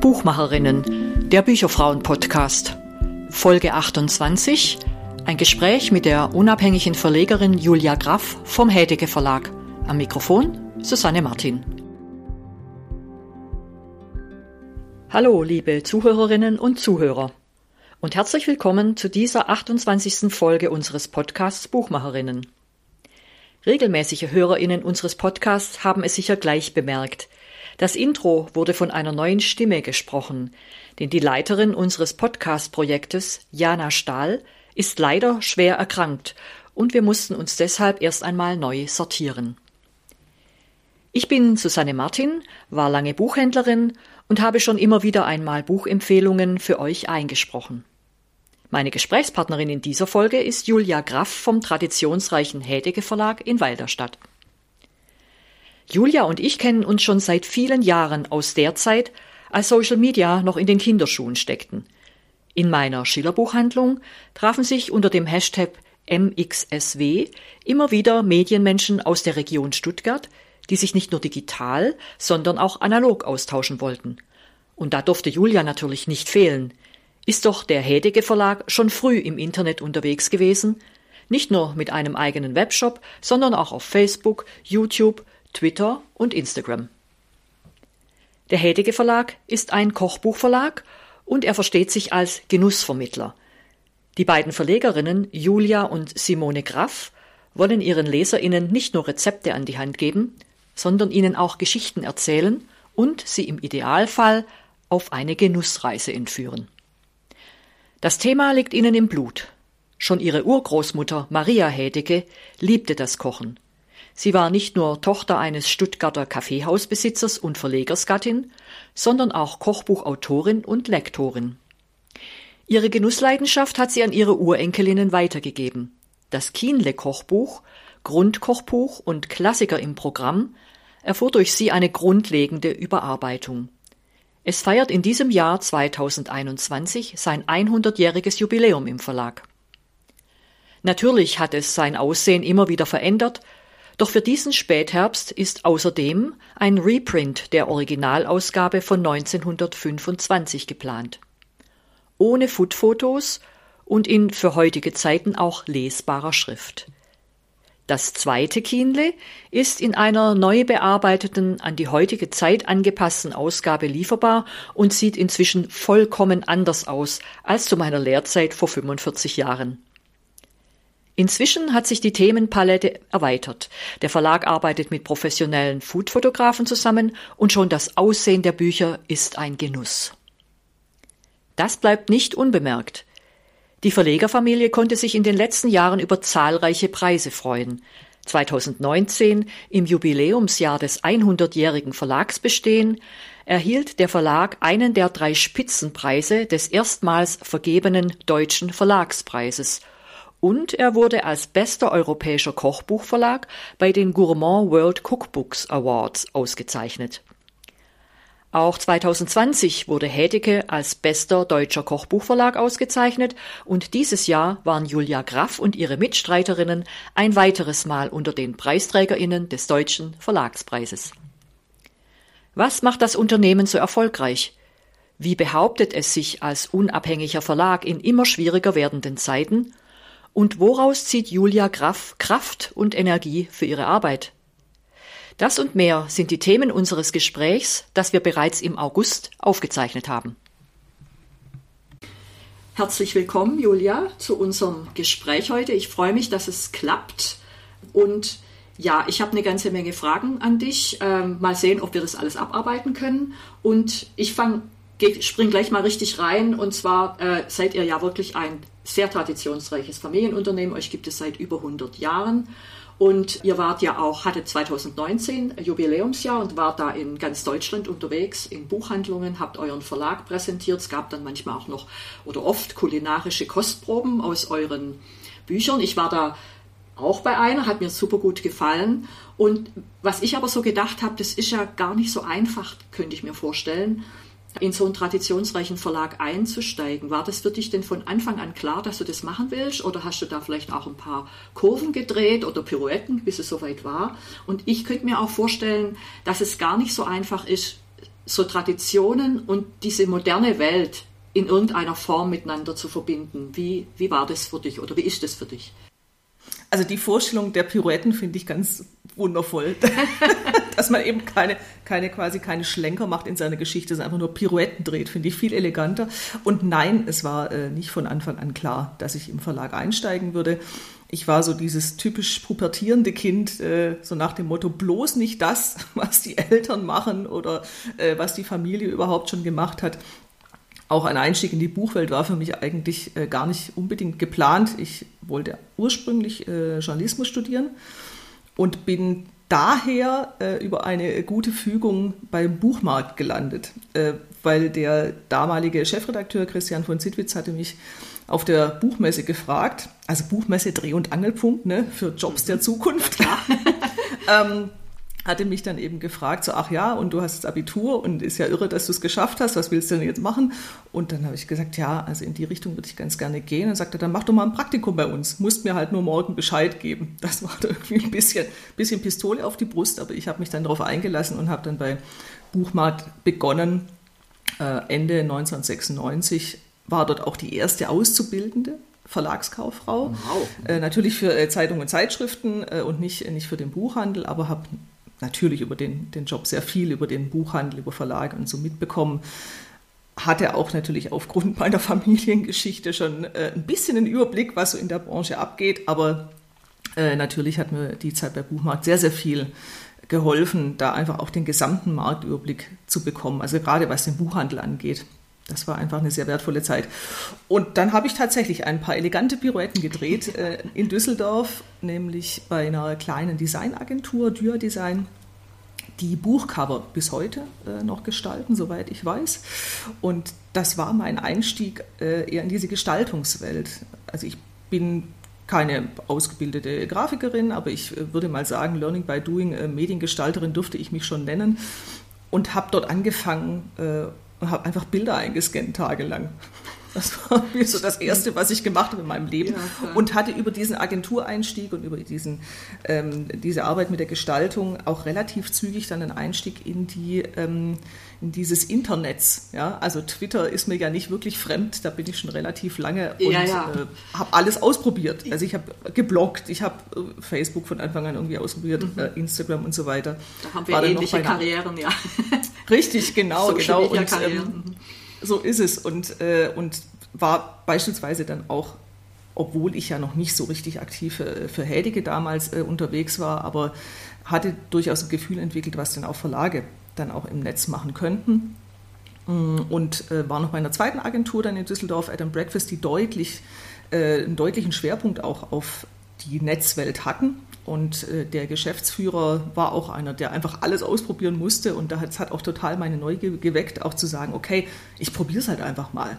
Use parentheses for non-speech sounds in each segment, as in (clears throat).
Buchmacherinnen, der Bücherfrauen-Podcast. Folge 28. Ein Gespräch mit der unabhängigen Verlegerin Julia Graff vom Hädeke Verlag. Am Mikrofon Susanne Martin. Hallo, liebe Zuhörerinnen und Zuhörer. Und herzlich willkommen zu dieser 28. Folge unseres Podcasts Buchmacherinnen. Regelmäßige Hörerinnen unseres Podcasts haben es sicher gleich bemerkt. Das Intro wurde von einer neuen Stimme gesprochen, denn die Leiterin unseres Podcast-Projektes, Jana Stahl, ist leider schwer erkrankt und wir mussten uns deshalb erst einmal neu sortieren. Ich bin Susanne Martin, war lange Buchhändlerin und habe schon immer wieder einmal Buchempfehlungen für euch eingesprochen. Meine Gesprächspartnerin in dieser Folge ist Julia Graff vom traditionsreichen Hädeke Verlag in Walderstadt. Julia und ich kennen uns schon seit vielen Jahren aus der Zeit, als Social Media noch in den Kinderschuhen steckten. In meiner Schillerbuchhandlung trafen sich unter dem Hashtag MXSW immer wieder Medienmenschen aus der Region Stuttgart, die sich nicht nur digital, sondern auch analog austauschen wollten. Und da durfte Julia natürlich nicht fehlen. Ist doch der Hedege Verlag schon früh im Internet unterwegs gewesen, nicht nur mit einem eigenen Webshop, sondern auch auf Facebook, YouTube, Twitter und Instagram. Der Hedege Verlag ist ein Kochbuchverlag und er versteht sich als Genussvermittler. Die beiden Verlegerinnen Julia und Simone Graff wollen ihren Leserinnen nicht nur Rezepte an die Hand geben, sondern ihnen auch Geschichten erzählen und sie im Idealfall auf eine Genussreise entführen. Das Thema liegt ihnen im Blut. Schon ihre Urgroßmutter Maria Hedeke liebte das Kochen Sie war nicht nur Tochter eines Stuttgarter Kaffeehausbesitzers und Verlegersgattin, sondern auch Kochbuchautorin und Lektorin. Ihre Genussleidenschaft hat sie an ihre Urenkelinnen weitergegeben. Das Kienle Kochbuch, Grundkochbuch und Klassiker im Programm erfuhr durch sie eine grundlegende Überarbeitung. Es feiert in diesem Jahr 2021 sein 100-jähriges Jubiläum im Verlag. Natürlich hat es sein Aussehen immer wieder verändert doch für diesen Spätherbst ist außerdem ein Reprint der Originalausgabe von 1925 geplant. Ohne Footfotos und in für heutige Zeiten auch lesbarer Schrift. Das zweite Kienle ist in einer neu bearbeiteten, an die heutige Zeit angepassten Ausgabe lieferbar und sieht inzwischen vollkommen anders aus als zu meiner Lehrzeit vor 45 Jahren. Inzwischen hat sich die Themenpalette erweitert. Der Verlag arbeitet mit professionellen Foodfotografen zusammen und schon das Aussehen der Bücher ist ein Genuss. Das bleibt nicht unbemerkt. Die Verlegerfamilie konnte sich in den letzten Jahren über zahlreiche Preise freuen. 2019, im Jubiläumsjahr des 100-jährigen Verlagsbestehen, erhielt der Verlag einen der drei Spitzenpreise des erstmals vergebenen Deutschen Verlagspreises – und er wurde als bester europäischer Kochbuchverlag bei den Gourmand World Cookbooks Awards ausgezeichnet. Auch 2020 wurde Hädeke als bester deutscher Kochbuchverlag ausgezeichnet und dieses Jahr waren Julia Graff und ihre Mitstreiterinnen ein weiteres Mal unter den Preisträgerinnen des Deutschen Verlagspreises. Was macht das Unternehmen so erfolgreich? Wie behauptet es sich als unabhängiger Verlag in immer schwieriger werdenden Zeiten und woraus zieht Julia Graff Kraft und Energie für ihre Arbeit? Das und mehr sind die Themen unseres Gesprächs, das wir bereits im August aufgezeichnet haben. Herzlich willkommen, Julia, zu unserem Gespräch heute. Ich freue mich, dass es klappt. Und ja, ich habe eine ganze Menge Fragen an dich. Ähm, mal sehen, ob wir das alles abarbeiten können. Und ich fange spring gleich mal richtig rein. Und zwar äh, seid ihr ja wirklich ein sehr traditionsreiches Familienunternehmen. Euch gibt es seit über 100 Jahren. Und ihr wart ja auch, hattet 2019 Jubiläumsjahr und wart da in ganz Deutschland unterwegs, in Buchhandlungen, habt euren Verlag präsentiert. Es gab dann manchmal auch noch oder oft kulinarische Kostproben aus euren Büchern. Ich war da auch bei einer, hat mir super gut gefallen. Und was ich aber so gedacht habe, das ist ja gar nicht so einfach, könnte ich mir vorstellen, in so einen traditionsreichen Verlag einzusteigen. War das für dich denn von Anfang an klar, dass du das machen willst? Oder hast du da vielleicht auch ein paar Kurven gedreht oder Pirouetten, bis es soweit war? Und ich könnte mir auch vorstellen, dass es gar nicht so einfach ist, so Traditionen und diese moderne Welt in irgendeiner Form miteinander zu verbinden. Wie, wie war das für dich oder wie ist das für dich? Also die Vorstellung der Pirouetten finde ich ganz wundervoll, (laughs) dass man eben keine, keine quasi keine Schlenker macht in seiner Geschichte, sondern einfach nur Pirouetten dreht, finde ich viel eleganter. Und nein, es war äh, nicht von Anfang an klar, dass ich im Verlag einsteigen würde. Ich war so dieses typisch pubertierende Kind, äh, so nach dem Motto, bloß nicht das, (laughs) was die Eltern machen oder äh, was die Familie überhaupt schon gemacht hat. Auch ein Einstieg in die Buchwelt war für mich eigentlich äh, gar nicht unbedingt geplant. Ich wollte ursprünglich Journalismus studieren und bin daher äh, über eine gute Fügung beim Buchmarkt gelandet, äh, weil der damalige Chefredakteur Christian von Zitwitz hatte mich auf der Buchmesse gefragt, also Buchmesse Dreh- und Angelpunkt ne, für Jobs der (laughs) Zukunft. (laughs) ähm, hatte mich dann eben gefragt, so, ach ja, und du hast das Abitur und ist ja irre, dass du es geschafft hast, was willst du denn jetzt machen? Und dann habe ich gesagt, ja, also in die Richtung würde ich ganz gerne gehen. Und sagte, dann mach doch mal ein Praktikum bei uns, musst mir halt nur morgen Bescheid geben. Das war (laughs) irgendwie ein bisschen, bisschen Pistole auf die Brust, aber ich habe mich dann darauf eingelassen und habe dann bei Buchmarkt begonnen. Äh, Ende 1996 war dort auch die erste Auszubildende Verlagskauffrau. Wow. Äh, natürlich für äh, Zeitungen und Zeitschriften äh, und nicht, nicht für den Buchhandel, aber habe natürlich über den, den Job sehr viel, über den Buchhandel, über Verlage und so mitbekommen. Hatte auch natürlich aufgrund (laughs) meiner Familiengeschichte schon äh, ein bisschen einen Überblick, was so in der Branche abgeht, aber äh, natürlich hat mir die Zeit bei Buchmarkt sehr, sehr viel geholfen, da einfach auch den gesamten Marktüberblick zu bekommen, also gerade was den Buchhandel angeht. Das war einfach eine sehr wertvolle Zeit. Und dann habe ich tatsächlich ein paar elegante Pirouetten gedreht äh, in Düsseldorf, nämlich bei einer kleinen Designagentur, Dürr Design, die Buchcover bis heute äh, noch gestalten, soweit ich weiß. Und das war mein Einstieg äh, eher in diese Gestaltungswelt. Also ich bin keine ausgebildete Grafikerin, aber ich äh, würde mal sagen, Learning by Doing, äh, Mediengestalterin durfte ich mich schon nennen und habe dort angefangen, äh, und habe einfach Bilder eingescannt tagelang. Das war (laughs) so das Erste, was ich gemacht habe in meinem Leben. Ja, und hatte über diesen Agentureinstieg und über diesen, ähm, diese Arbeit mit der Gestaltung auch relativ zügig dann einen Einstieg in, die, ähm, dieses Internets. Ja? Also Twitter ist mir ja nicht wirklich fremd, da bin ich schon relativ lange und ja, ja. äh, habe alles ausprobiert. Also ich habe gebloggt, ich habe äh, Facebook von Anfang an irgendwie ausprobiert, mhm. äh, Instagram und so weiter. Da haben wir War ähnliche Karrieren, ja. (laughs) Richtig, genau, genau. Und, ähm, so ist es. Und, äh, und war beispielsweise dann auch, obwohl ich ja noch nicht so richtig aktiv für, für Hädige damals äh, unterwegs war, aber hatte durchaus ein Gefühl entwickelt, was denn auch Verlage dann auch im Netz machen könnten. Mm, und äh, war noch bei einer zweiten Agentur dann in Düsseldorf, Adam Breakfast, die deutlich, äh, einen deutlichen Schwerpunkt auch auf die Netzwelt hatten. Und äh, der Geschäftsführer war auch einer, der einfach alles ausprobieren musste. Und das hat auch total meine Neugier geweckt, auch zu sagen, okay, ich probiere es halt einfach mal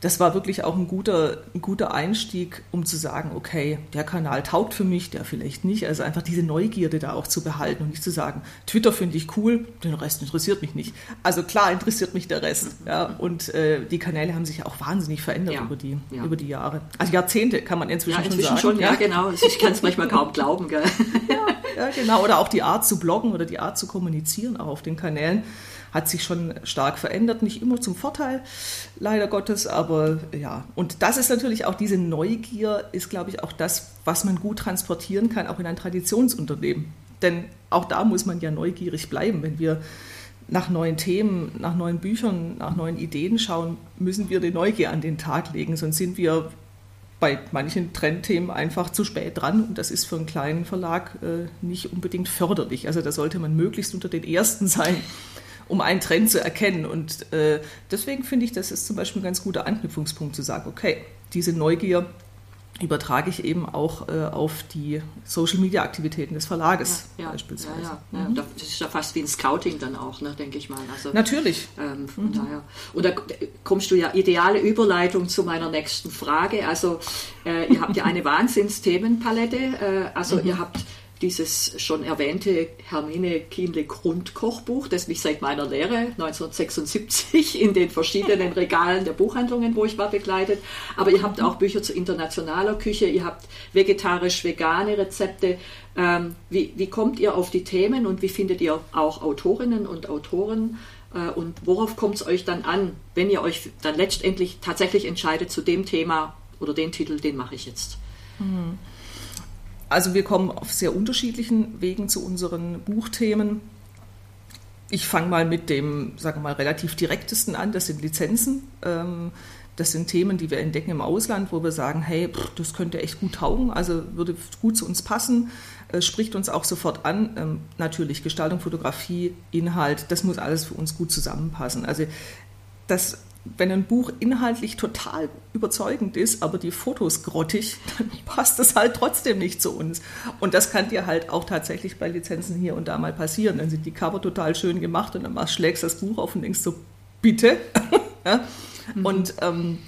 das war wirklich auch ein guter, ein guter Einstieg, um zu sagen, okay, der Kanal taugt für mich, der vielleicht nicht. Also einfach diese Neugierde da auch zu behalten und nicht zu sagen, Twitter finde ich cool, den Rest interessiert mich nicht. Also klar interessiert mich der Rest. Ja, und äh, die Kanäle haben sich auch wahnsinnig verändert ja, über, die, ja. über die Jahre. Also Jahrzehnte kann man inzwischen, ja, inzwischen schon sagen. Schon, ja, genau. Ich kann es manchmal kaum glauben. Gell? (laughs) Ja, genau. Oder auch die Art zu bloggen oder die Art zu kommunizieren auch auf den Kanälen hat sich schon stark verändert, nicht immer zum Vorteil, leider Gottes, aber ja. Und das ist natürlich auch diese Neugier, ist, glaube ich, auch das, was man gut transportieren kann, auch in ein Traditionsunternehmen. Denn auch da muss man ja neugierig bleiben. Wenn wir nach neuen Themen, nach neuen Büchern, nach neuen Ideen schauen, müssen wir die Neugier an den Tag legen, sonst sind wir bei manchen Trendthemen einfach zu spät dran und das ist für einen kleinen Verlag äh, nicht unbedingt förderlich. Also da sollte man möglichst unter den Ersten sein, um einen Trend zu erkennen. Und äh, deswegen finde ich, das ist zum Beispiel ein ganz guter Anknüpfungspunkt zu sagen, okay, diese Neugier übertrage ich eben auch äh, auf die Social-Media-Aktivitäten des Verlages ja, ja, beispielsweise. Ja, ja, mhm. Das ist ja fast wie ein Scouting dann auch, ne, denke ich mal. Also, Natürlich. Ähm, von mhm. daher. Und da kommst du ja ideale Überleitung zu meiner nächsten Frage. Also äh, ihr habt ja eine (laughs) Wahnsinnsthemenpalette. Äh, also mhm. ihr habt dieses schon erwähnte Hermine Kienle Grundkochbuch, das mich seit meiner Lehre 1976 in den verschiedenen Regalen der Buchhandlungen, wo ich war, begleitet. Aber ihr habt auch Bücher zu internationaler Küche, ihr habt vegetarisch-vegane Rezepte. Ähm, wie, wie kommt ihr auf die Themen und wie findet ihr auch Autorinnen und Autoren? Äh, und worauf kommt es euch dann an, wenn ihr euch dann letztendlich tatsächlich entscheidet zu dem Thema oder den Titel, den mache ich jetzt? Mhm. Also wir kommen auf sehr unterschiedlichen Wegen zu unseren Buchthemen. Ich fange mal mit dem, sagen wir mal, relativ direktesten an. Das sind Lizenzen. Ähm, das sind Themen, die wir entdecken im Ausland, wo wir sagen, hey, das könnte echt gut taugen, also würde gut zu uns passen, spricht uns auch sofort an. Ähm, natürlich Gestaltung, Fotografie, Inhalt, das muss alles für uns gut zusammenpassen. Also das wenn ein Buch inhaltlich total überzeugend ist, aber die Fotos grottig, (laughs) dann passt das halt trotzdem nicht zu uns. Und das kann dir halt auch tatsächlich bei Lizenzen hier und da mal passieren. Dann sind die Cover total schön gemacht und dann schlägst du das Buch auf und denkst so, bitte. (laughs) ja? mhm. Und, ähm,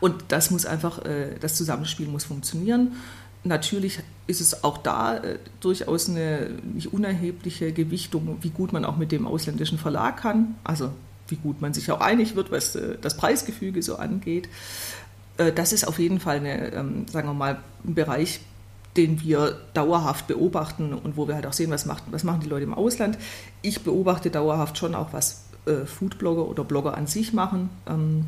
und das muss einfach, äh, das Zusammenspiel muss funktionieren. Natürlich ist es auch da äh, durchaus eine nicht unerhebliche Gewichtung, wie gut man auch mit dem ausländischen Verlag kann. Also wie gut man sich auch einig wird, was äh, das Preisgefüge so angeht. Äh, das ist auf jeden Fall eine, ähm, sagen wir mal, ein Bereich, den wir dauerhaft beobachten und wo wir halt auch sehen, was, macht, was machen die Leute im Ausland. Ich beobachte dauerhaft schon auch, was äh, Foodblogger oder Blogger an sich machen ähm,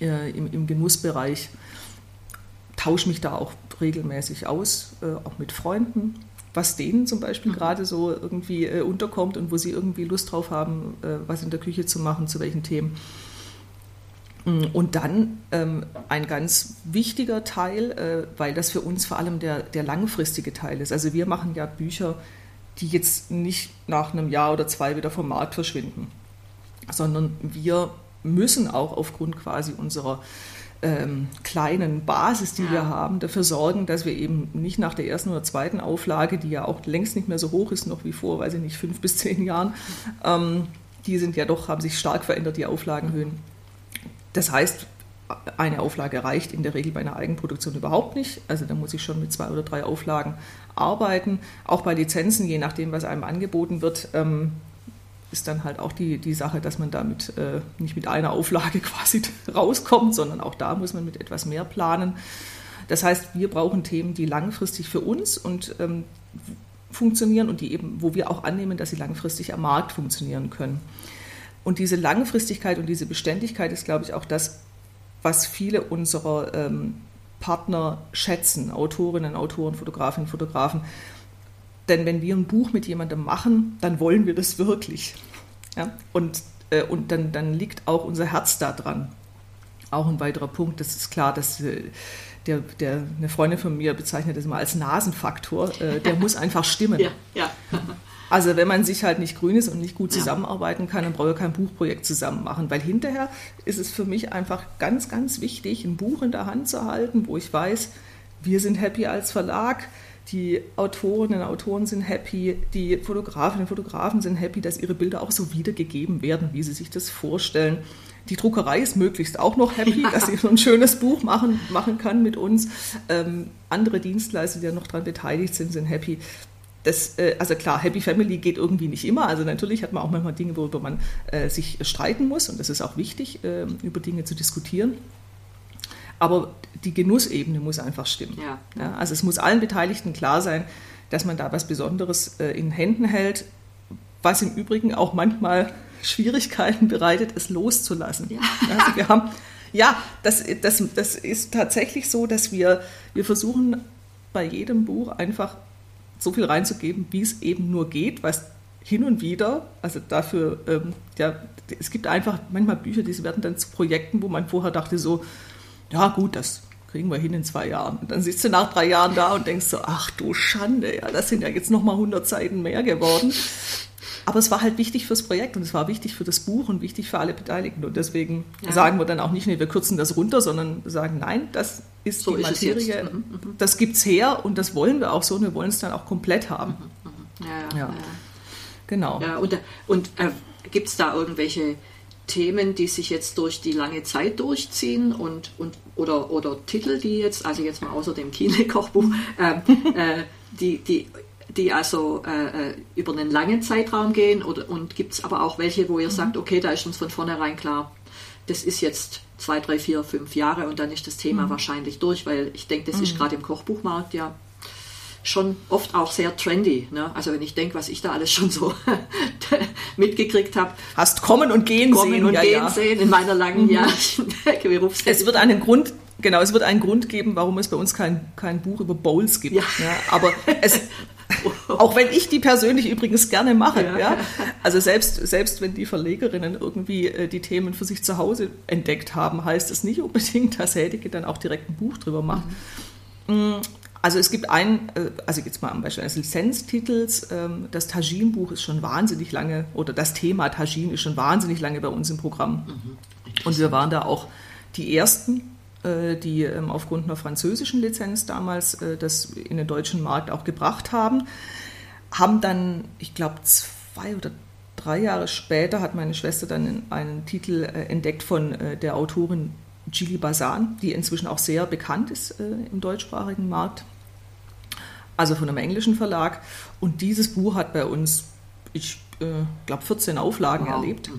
äh, im, Genussbereich. Tausche mich da auch regelmäßig aus, auch mit Freunden was denen zum Beispiel mhm. gerade so irgendwie äh, unterkommt und wo sie irgendwie Lust drauf haben, äh, was in der Küche zu machen, zu welchen Themen. Mm, und dann ähm, ein ganz wichtiger Teil, äh, weil das für uns vor allem der, der langfristige Teil ist. Also wir machen ja Bücher, die jetzt nicht nach einem Jahr oder zwei wieder vom Markt verschwinden, sondern wir müssen auch aufgrund quasi unserer ähm, kleinen Basis, die wir haben, dafür sorgen, dass wir eben nicht nach der ersten oder zweiten Auflage, die ja auch längst nicht mehr so hoch ist, noch wie vor, weiß ich nicht, fünf bis zehn Jahren, ähm, die sind ja doch, haben sich stark verändert, die Auflagenhöhen. Das heißt, eine Auflage reicht in der Regel bei einer Eigenproduktion überhaupt nicht. Also da muss ich schon mit zwei oder drei Auflagen arbeiten. Auch bei Lizenzen, je nachdem, was einem angeboten wird, ähm, ist dann halt auch die, die Sache, dass man damit äh, nicht mit einer Auflage (laughs) quasi rauskommt, sondern auch da muss man mit etwas mehr planen. Das heißt, wir brauchen Themen, die langfristig für uns und ähm, funktionieren und die eben, wo wir auch annehmen, dass sie langfristig am Markt funktionieren können. Und diese Langfristigkeit und diese Beständigkeit ist, glaube ich, auch das, was viele unserer ähm, Partner schätzen, Autorinnen, Autoren, Fotografinnen, Fotografen, denn wenn wir ein Buch mit jemandem machen, dann wollen wir das wirklich. Ja? Und, äh, und dann, dann liegt auch unser Herz da dran. Auch ein weiterer Punkt, das ist klar, dass äh, der, der, eine Freundin von mir bezeichnet das immer als Nasenfaktor, äh, der muss einfach stimmen. (laughs) Ja, ja. (laughs) Also wenn man sich halt nicht grün ist und nicht gut zusammenarbeiten kann, dann brauche ich kein Buchprojekt zusammen machen, weil hinterher ist es für mich einfach ganz, ganz wichtig, ein Buch in der Hand zu halten, wo ich weiß, wir sind happy als Verlag, die Autorinnen und Autoren sind happy, die Fotografinnen und Fotografen sind happy, dass ihre Bilder auch so wiedergegeben werden, wie sie sich das vorstellen. Die Druckerei ist möglichst auch noch happy, ja. dass sie so ein schönes Buch machen, machen kann mit uns. Ähm, andere Dienstleister, die da noch daran beteiligt sind, sind happy. Das, äh, also klar, Happy Family geht irgendwie nicht immer. Also natürlich hat man auch manchmal Dinge, worüber man äh, sich streiten muss und das ist auch wichtig, äh, über Dinge zu diskutieren. Aber die Genussebene muss einfach stimmen. Ja. Ja, also es muss allen Beteiligten klar sein, dass man da was Besonderes äh, in Händen hält, was im Übrigen auch manchmal Schwierigkeiten bereitet, es loszulassen. Ja. Also wir haben, ja, das, das, das ist tatsächlich so, dass wir, wir versuchen bei jedem Buch einfach so viel reinzugeben, wie es eben nur geht, was hin und wieder, also dafür, ähm, ja, es gibt einfach manchmal Bücher, die werden dann zu Projekten, wo man vorher dachte so, ja gut, das kriegen wir hin in zwei Jahren. Und dann sitzt du nach drei Jahren da und denkst so, ach du Schande, ja, das sind ja jetzt nochmal 100 Seiten mehr geworden. Aber es war halt wichtig fürs Projekt und es war wichtig für das Buch und wichtig für alle Beteiligten. Und deswegen ja. sagen wir dann auch nicht, nee, wir kürzen das runter, sondern sagen, nein, das ist so die ist Materie, mhm, mhm. das gibt's her und das wollen wir auch so und wir wollen es dann auch komplett haben. Mhm, mhm. ja, ja, ja, Genau. Ja, und und äh, gibt es da irgendwelche Themen, die sich jetzt durch die lange Zeit durchziehen und, und oder, oder Titel, die jetzt, also jetzt mal außer dem Kiele-Kochbuch, (laughs) äh, äh, die, die die also äh, äh, über einen langen Zeitraum gehen oder, und gibt es aber auch welche, wo ihr mhm. sagt, okay, da ist uns von vornherein klar, das ist jetzt zwei, drei, vier, fünf Jahre und dann ist das Thema mhm. wahrscheinlich durch, weil ich denke, das mhm. ist gerade im Kochbuchmarkt ja schon oft auch sehr trendy. Ne? Also wenn ich denke, was ich da alles schon so (laughs) mitgekriegt habe. Hast kommen und gehen kommen sehen. und ja, gehen ja. sehen in meiner langen mhm. (laughs) Berufstätigkeit. Es wird einen Grund, genau, es wird einen Grund geben, warum es bei uns kein, kein Buch über Bowls gibt. Ja. ja aber es, (laughs) auch wenn ich die persönlich übrigens gerne mache. Ja. ja. Also selbst, selbst wenn die Verlegerinnen irgendwie äh, die Themen für sich zu Hause entdeckt haben, heißt es nicht unbedingt, dass Hädige dann auch direkt ein Buch drüber macht. Mhm. Also es gibt ein, äh, also jetzt mal am Beispiel eines Lizenztitels, ähm, das Tajin-Buch ist schon wahnsinnig lange, oder das Thema Tajin ist schon wahnsinnig lange bei uns im Programm. Mhm. Und wir waren da auch die Ersten, äh, die ähm, aufgrund einer französischen Lizenz damals äh, das in den deutschen Markt auch gebracht haben. Haben dann, ich glaube, zwei oder drei Jahre später hat meine Schwester dann einen Titel entdeckt von der Autorin Gili Bazan, die inzwischen auch sehr bekannt ist im deutschsprachigen Markt also von einem englischen Verlag. Und dieses Buch hat bei uns, ich äh, glaube, 14 Auflagen wow. erlebt.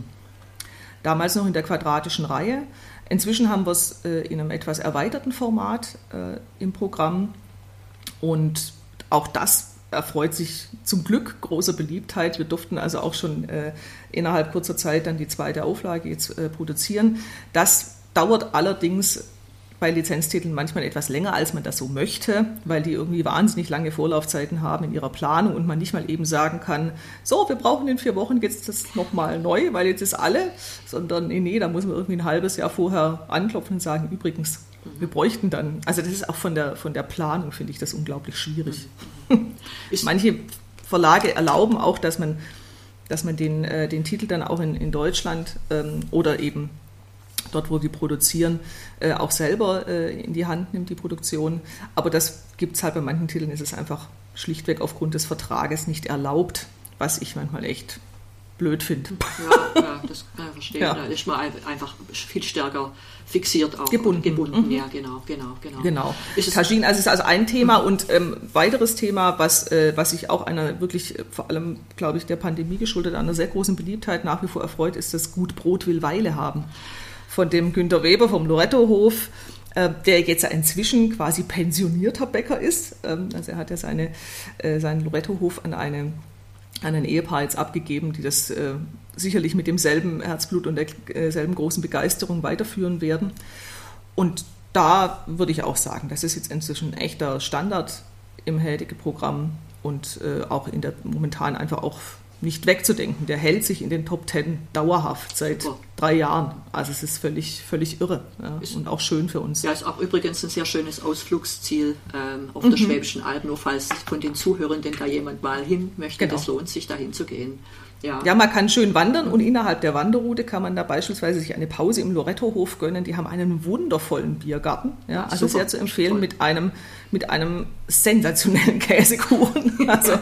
Damals noch in der quadratischen Reihe. Inzwischen haben wir es äh, in einem etwas erweiterten Format äh, im Programm. Und auch das erfreut sich zum Glück großer Beliebtheit. Wir durften also auch schon äh, innerhalb kurzer Zeit dann die zweite Auflage jetzt äh, produzieren. Das dauert allerdings bei Lizenztiteln manchmal etwas länger, als man das so möchte, weil die irgendwie wahnsinnig lange Vorlaufzeiten haben in ihrer Planung und man nicht mal eben sagen kann, so, wir brauchen in vier Wochen jetzt das nochmal neu, weil jetzt ist alle, sondern nee, nee, da muss man irgendwie ein halbes Jahr vorher anklopfen und sagen, übrigens, wir bräuchten dann, also das ist auch von der, von der Planung, finde ich das unglaublich schwierig. Manche Verlage erlauben auch, dass man, dass man den, äh, den Titel dann auch in, in Deutschland ähm, oder eben dort, wo die produzieren, äh, auch selber äh, in die Hand nimmt, die Produktion. Aber das gibt es halt bei manchen Titeln, ist es einfach schlichtweg aufgrund des Vertrages nicht erlaubt, was ich manchmal echt blöd finde. Ja, ja, das kann ich verstehen. Ja. Da ist man einfach viel stärker fixiert auch. Gebunden. Gebunden, mhm. ja, genau, genau, genau. Genau. Tajin, also ist also ein Thema mhm. und ähm, weiteres Thema, was, äh, was sich auch einer wirklich, äh, vor allem, glaube ich, der Pandemie geschuldet, einer sehr großen Beliebtheit nach wie vor erfreut, ist das Gut Brot will Weile haben von dem Günter Weber vom Loretto-Hof, äh, der jetzt inzwischen quasi pensionierter Bäcker ist. Ähm, also er hat ja seine, äh, seinen Loretto-Hof an, eine, an ein Ehepaar jetzt abgegeben, die das äh, sicherlich mit demselben Herzblut und derselben großen Begeisterung weiterführen werden. Und da würde ich auch sagen, das ist jetzt inzwischen ein echter Standard im Heldige-Programm und auch in der momentan einfach auch nicht wegzudenken. Der hält sich in den Top Ten dauerhaft seit Super. drei Jahren. Also es ist völlig, völlig irre ja, und auch schön für uns. Ja, ist auch übrigens ein sehr schönes Ausflugsziel ähm, auf mhm. der Schwäbischen Alb, nur falls von den Zuhörenden da jemand mal hin möchte, genau. das lohnt sich dahin zu gehen. Ja. ja, man kann schön wandern und innerhalb der Wanderroute kann man da beispielsweise sich eine Pause im Loretto-Hof gönnen. Die haben einen wundervollen Biergarten. Ja, also Super. sehr zu empfehlen mit einem, mit einem sensationellen (laughs) Käsekuchen. Also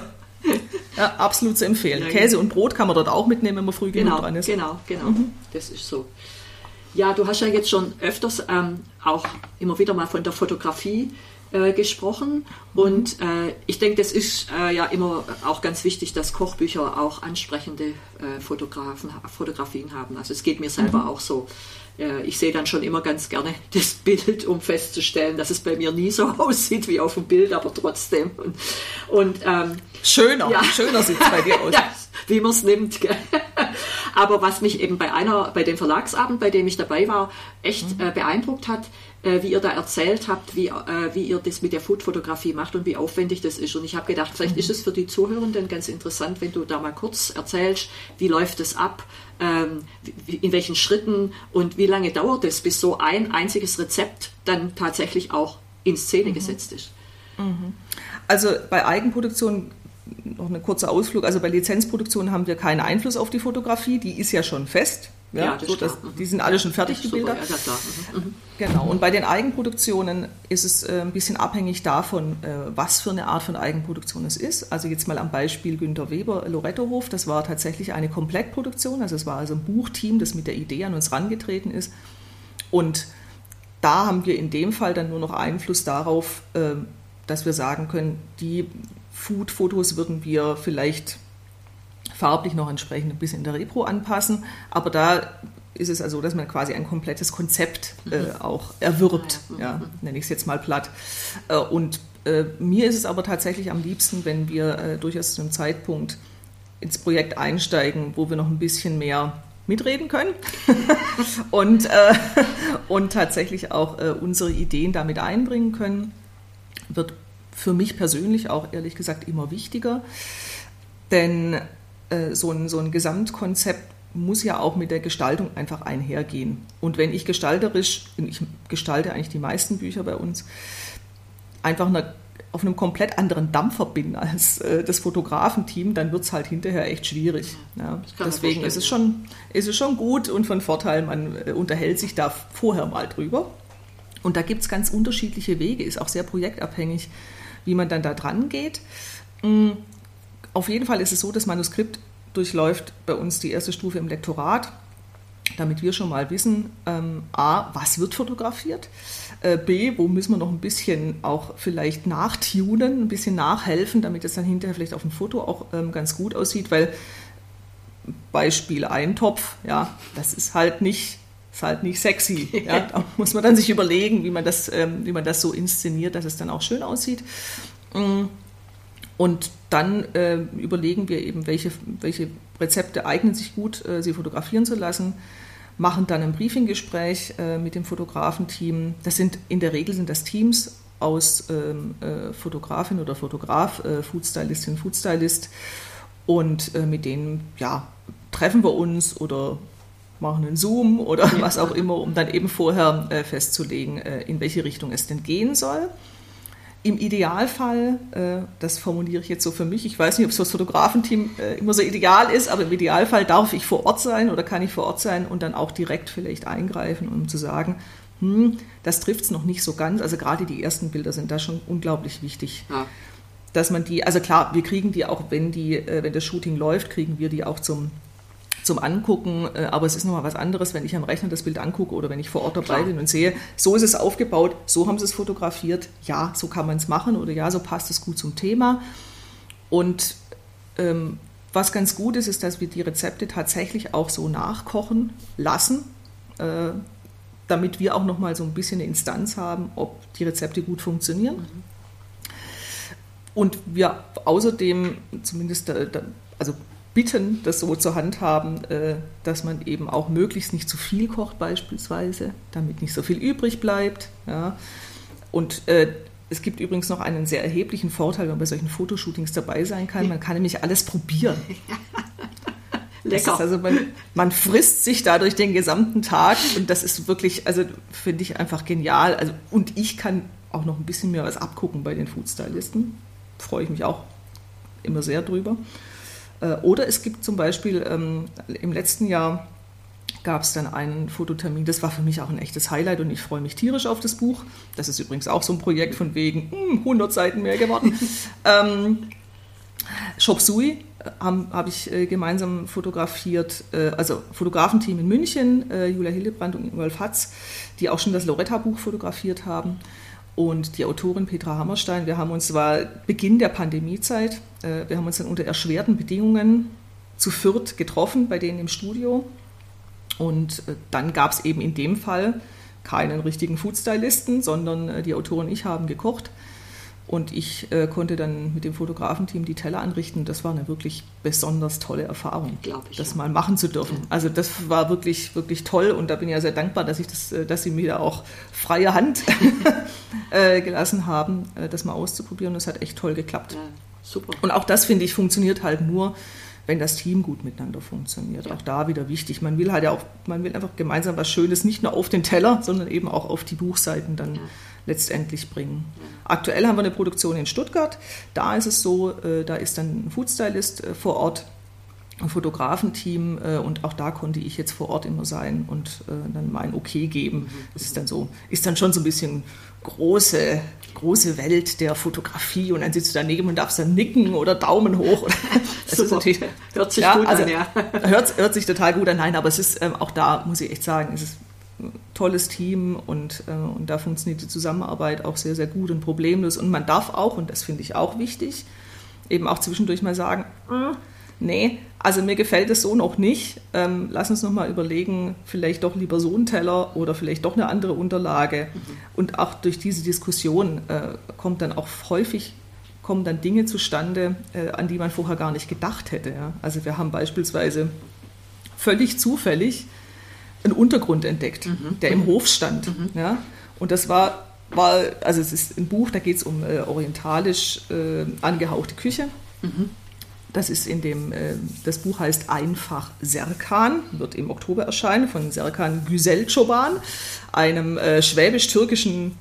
ja, absolut zu empfehlen. Ja, Käse und Brot kann man dort auch mitnehmen, wenn man früh genau, genug dran ist. Genau, genau. Mhm. Das ist so. Ja, du hast ja jetzt schon öfters ähm, auch immer wieder mal von der Fotografie äh, gesprochen. Und äh, ich denke, das ist äh, ja immer auch ganz wichtig, dass Kochbücher auch ansprechende äh, Fotografen, Fotografien haben. Also es geht mir selber mhm. auch so. Ich sehe dann schon immer ganz gerne (laughs) das Bild, um festzustellen, dass es bei mir nie so (laughs) aussieht wie auf dem Bild, aber trotzdem. Und, und ähm, schöner, ja. schöner sieht es bei dir (laughs) aus. ja, wie man es nimmt. aber was mich eben bei einer, bei dem Verlagsabend, bei dem ich dabei war, echt mhm. äh, beeindruckt hat, wie ihr da erzählt habt, wie, äh, wie ihr das mit der Foodfotografie macht und wie aufwendig das ist. Und ich habe gedacht, vielleicht mhm. ist es für die Zuhörenden ganz interessant, wenn du da mal kurz erzählst, wie läuft es ab, ähm, in welchen Schritten und wie lange dauert es, bis so ein einziges Rezept dann tatsächlich auch in Szene mhm. gesetzt ist. Mhm. Also bei Eigenproduktion noch ein kurzer Ausflug. Also bei Lizenzproduktion haben wir keinen Einfluss auf die Fotografie, die ist ja schon fest. Ja, ja das so, dass, die sind alle schon fertig, die Bilder. Ja. Mhm. mhm. Genau. Und bei den Eigenproduktionen ist es äh, ein bisschen abhängig davon, äh, was für eine Art von Eigenproduktion es ist. Also jetzt mal am Beispiel Günter Weber, Lorettohof. Das war tatsächlich eine Komplettproduktion. Also es war also ein Buchteam, das mit der Idee an uns rangetreten ist. Und da haben wir in dem Fall dann nur noch Einfluss darauf, äh, dass wir sagen können, die Food-Fotos würden wir vielleicht farblich noch entsprechend ein bisschen in der Repro anpassen, aber da ist es also, dass man quasi ein komplettes Konzept äh, mhm. auch erwirbt, ja, nenne ich es jetzt mal platt. Äh, und äh, mir ist es aber tatsächlich am liebsten, wenn wir äh, durchaus zu einem Zeitpunkt ins Projekt einsteigen, wo wir noch ein bisschen mehr mitreden können (laughs) und, äh, und tatsächlich auch unsere Ideen damit einbringen können, wird für mich persönlich auch ehrlich gesagt immer wichtiger. Denn äh, so, ein, so ein Gesamtkonzept muss ja auch mit der Gestaltung einfach einhergehen. Und wenn ich gestalterisch, ich gestalte eigentlich die meisten Bücher bei uns, einfach eine, auf einem komplett anderen Dampfer bin als äh, das Fotografenteam, dann wird es halt hinterher echt schwierig. Ja. Deswegen ist es, schon, ist es schon gut und von Vorteil, man äh, unterhält sich da vorher mal drüber. Und da gibt es ganz unterschiedliche Wege, ist auch sehr projektabhängig, wie man dann da dran geht. Mhm. Auf jeden Fall ist es so, das Manuskript durchläuft bei uns die erste Stufe im Lektorat, damit wir schon mal wissen, ähm, a, was wird fotografiert, äh, b, wo müssen wir noch ein bisschen auch vielleicht nachtunen, ein bisschen nachhelfen, damit es dann hinterher vielleicht auf dem Foto auch ähm, ganz gut aussieht, weil Beispiel Eintopf, ja, das ist halt nicht ist halt nicht sexy. Ja? (laughs) Da muss man dann sich überlegen, wie man das, ähm, wie man das so inszeniert, dass es dann auch schön aussieht. Und dann äh, überlegen wir eben, welche, welche Rezepte eignen sich gut, äh, sie fotografieren zu lassen, machen dann ein Briefinggespräch äh, mit dem Fotografenteam. Das sind in der Regel sind das Teams aus ähm, äh, Fotografin oder Fotograf, äh, Foodstylistin, Foodstylist und äh, mit denen ja, treffen wir uns oder machen einen Zoom oder was auch immer, um dann eben vorher festzulegen, in welche Richtung es denn gehen soll. Im Idealfall, äh, das formuliere ich jetzt so für mich, ich weiß nicht, ob es für das Fotografenteam äh, immer so ideal ist, aber im Idealfall darf ich vor Ort sein oder kann ich vor Ort sein und dann auch direkt vielleicht eingreifen, um zu sagen, hm, das trifft es noch nicht so ganz. Also gerade die ersten Bilder sind da schon unglaublich wichtig. Ja. Dass man die, also klar, wir kriegen die auch, wenn die, äh, wenn das Shooting läuft, kriegen wir die auch zum zum Angucken, äh, aber es ist nochmal was anderes, wenn ich am Rechner das Bild angucke oder wenn ich vor Ort dabei Klar. bin und sehe, so ist es aufgebaut, so haben sie es fotografiert, ja, so kann man es machen oder ja, so passt es gut zum Thema. Und ähm, was ganz gut ist, ist, dass wir die Rezepte tatsächlich auch so nachkochen lassen, äh, damit wir auch nochmal so ein bisschen eine Instanz haben, ob die Rezepte gut funktionieren. Mhm. Und wir außerdem, zumindest, äh, also bitten, das so zu handhaben, äh, dass man eben auch möglichst nicht zu viel kocht beispielsweise, damit nicht so viel übrig bleibt. Ja. Und äh, es gibt übrigens noch einen sehr erheblichen Vorteil, wenn man bei solchen Fotoshootings dabei sein kann. Man kann nämlich alles probieren. (laughs) Lecker. also man, man, frisst sich dadurch den gesamten Tag und das ist wirklich, also finde ich einfach genial. Also, und ich kann auch noch ein bisschen mehr was abgucken bei den Foodstylisten. Freue ich mich auch immer sehr drüber. Äh, oder es gibt zum Beispiel ähm, im letzten Jahr gab es dann einen Fototermin. Das war für mich auch ein echtes Highlight und ich freue mich tierisch auf das Buch. Das ist übrigens auch so ein Projekt von wegen hm, 100 Seiten mehr geworden. (laughs) ähm, Shop Sui äh, habe hab ich äh, gemeinsam fotografiert, äh, also Fotografenteam in München, äh, Julia Hillebrand und Wolf Hatz, die auch schon das Loretta-Buch fotografiert haben und die Autorin Petra Hammerstein. Wir haben uns, zwar Beginn der Pandemiezeit, äh, wir haben uns dann unter erschwerten Bedingungen zu viert getroffen bei denen im Studio. Und äh, dann gab es eben in dem Fall keinen richtigen Foodstylisten, sondern äh, die Autorin und ich haben gekocht. Und ich äh, konnte dann mit dem Fotografenteam die Teller anrichten. Das war eine wirklich besonders tolle Erfahrung, ich, das ja. mal machen zu dürfen. Ja. Also das war wirklich, wirklich toll und da bin ich ja sehr dankbar, dass ich das, äh, dass sie mir da auch freie Hand (laughs) (laughs) äh, gelassen haben, äh, das mal auszuprobieren. Das hat echt toll geklappt. Ja, super. Und auch das, finde ich, funktioniert halt nur, wenn das Team gut miteinander funktioniert. Auch da wieder wichtig. Man will halt ja auch, man will einfach gemeinsam was Schönes, nicht nur auf den Teller, sondern eben auch auf die Buchseiten dann letztendlich bringen. Aktuell haben wir eine Produktion in Stuttgart. Da ist es so, äh, da ist dann ein Foodstylist äh, vor Ort, ein Fotografenteam äh, und auch da konnte ich jetzt vor Ort immer sein und dann mein Okay geben. Das ist dann so, ist dann schon so ein bisschen große, große Welt der Fotografie und dann sitzt du daneben und darfst dann nicken oder Daumen hoch. (laughs) Das Super. ist natürlich, hört sich ja, gut also, an, ja. Hört, hört sich total gut an. Nein, aber es ist ähm, auch da, muss ich echt sagen, es ist tolles Team und, äh, und da funktioniert die Zusammenarbeit auch sehr, sehr gut und problemlos. Und man darf auch, und das finde ich auch wichtig, eben auch zwischendurch mal sagen, mm, nee, also mir gefällt es so noch nicht. Ähm, lass uns noch mal überlegen, vielleicht doch lieber so einen Teller oder vielleicht doch eine andere Unterlage. Mhm. Und auch durch diese Diskussion äh, kommt dann auch häufig kommen dann Dinge zustande, äh, an die man vorher gar nicht gedacht hätte. Ja? Also wir haben beispielsweise völlig zufällig einen Untergrund entdeckt, mhm. der im Hof stand. Mhm. Ja? Und das war, war, also es ist ein Buch, da geht es um äh, orientalisch äh, angehauchte Küche. Mhm. Das ist in dem, äh, das Buch heißt Einfach Serkan, wird im Oktober erscheinen, von Serkan Güzel Çoban, einem äh, schwäbisch-türkischen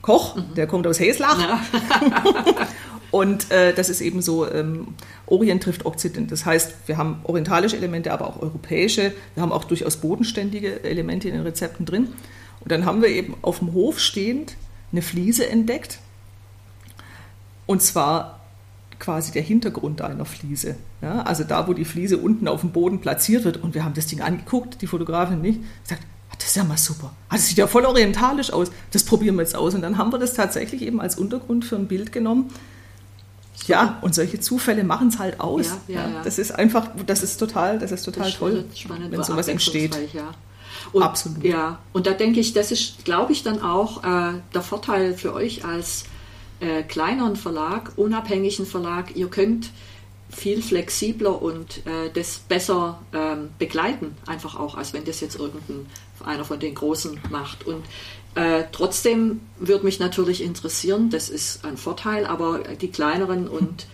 Koch, mhm. der kommt aus Heslach. Ja. (laughs) Und äh, das ist eben so, ähm, Orient trifft Okzident. Das heißt, wir haben orientalische Elemente, aber auch europäische. Wir haben auch durchaus bodenständige Elemente in den Rezepten drin. Und dann haben wir eben auf dem Hof stehend eine Fliese entdeckt. Und zwar quasi der Hintergrund einer Fliese. Ja, also da, wo die Fliese unten auf dem Boden platziert wird. Und wir haben das Ding angeguckt, die Fotografin nicht, sagt, ah, das ist ja mal super. Ah, das sieht ja voll orientalisch aus. Das probieren wir jetzt aus. Und dann haben wir das tatsächlich eben als Untergrund für ein Bild genommen. Ja, und solche Zufälle machen es halt aus. Ja, ja, ja, Das ist einfach, das ist total, das ist total das toll, spannend, wenn sowas entsteht. Ja. Und, Absolut. Ja, und da denke ich, das ist, glaube ich, dann auch äh, der Vorteil für euch als äh, kleineren Verlag, unabhängigen Verlag. Ihr könnt viel flexibler und äh, das besser ähm, begleiten, einfach auch, als wenn das jetzt irgendein einer von den Großen macht. Und äh, trotzdem würde mich natürlich interessieren, das ist ein Vorteil, aber die kleineren und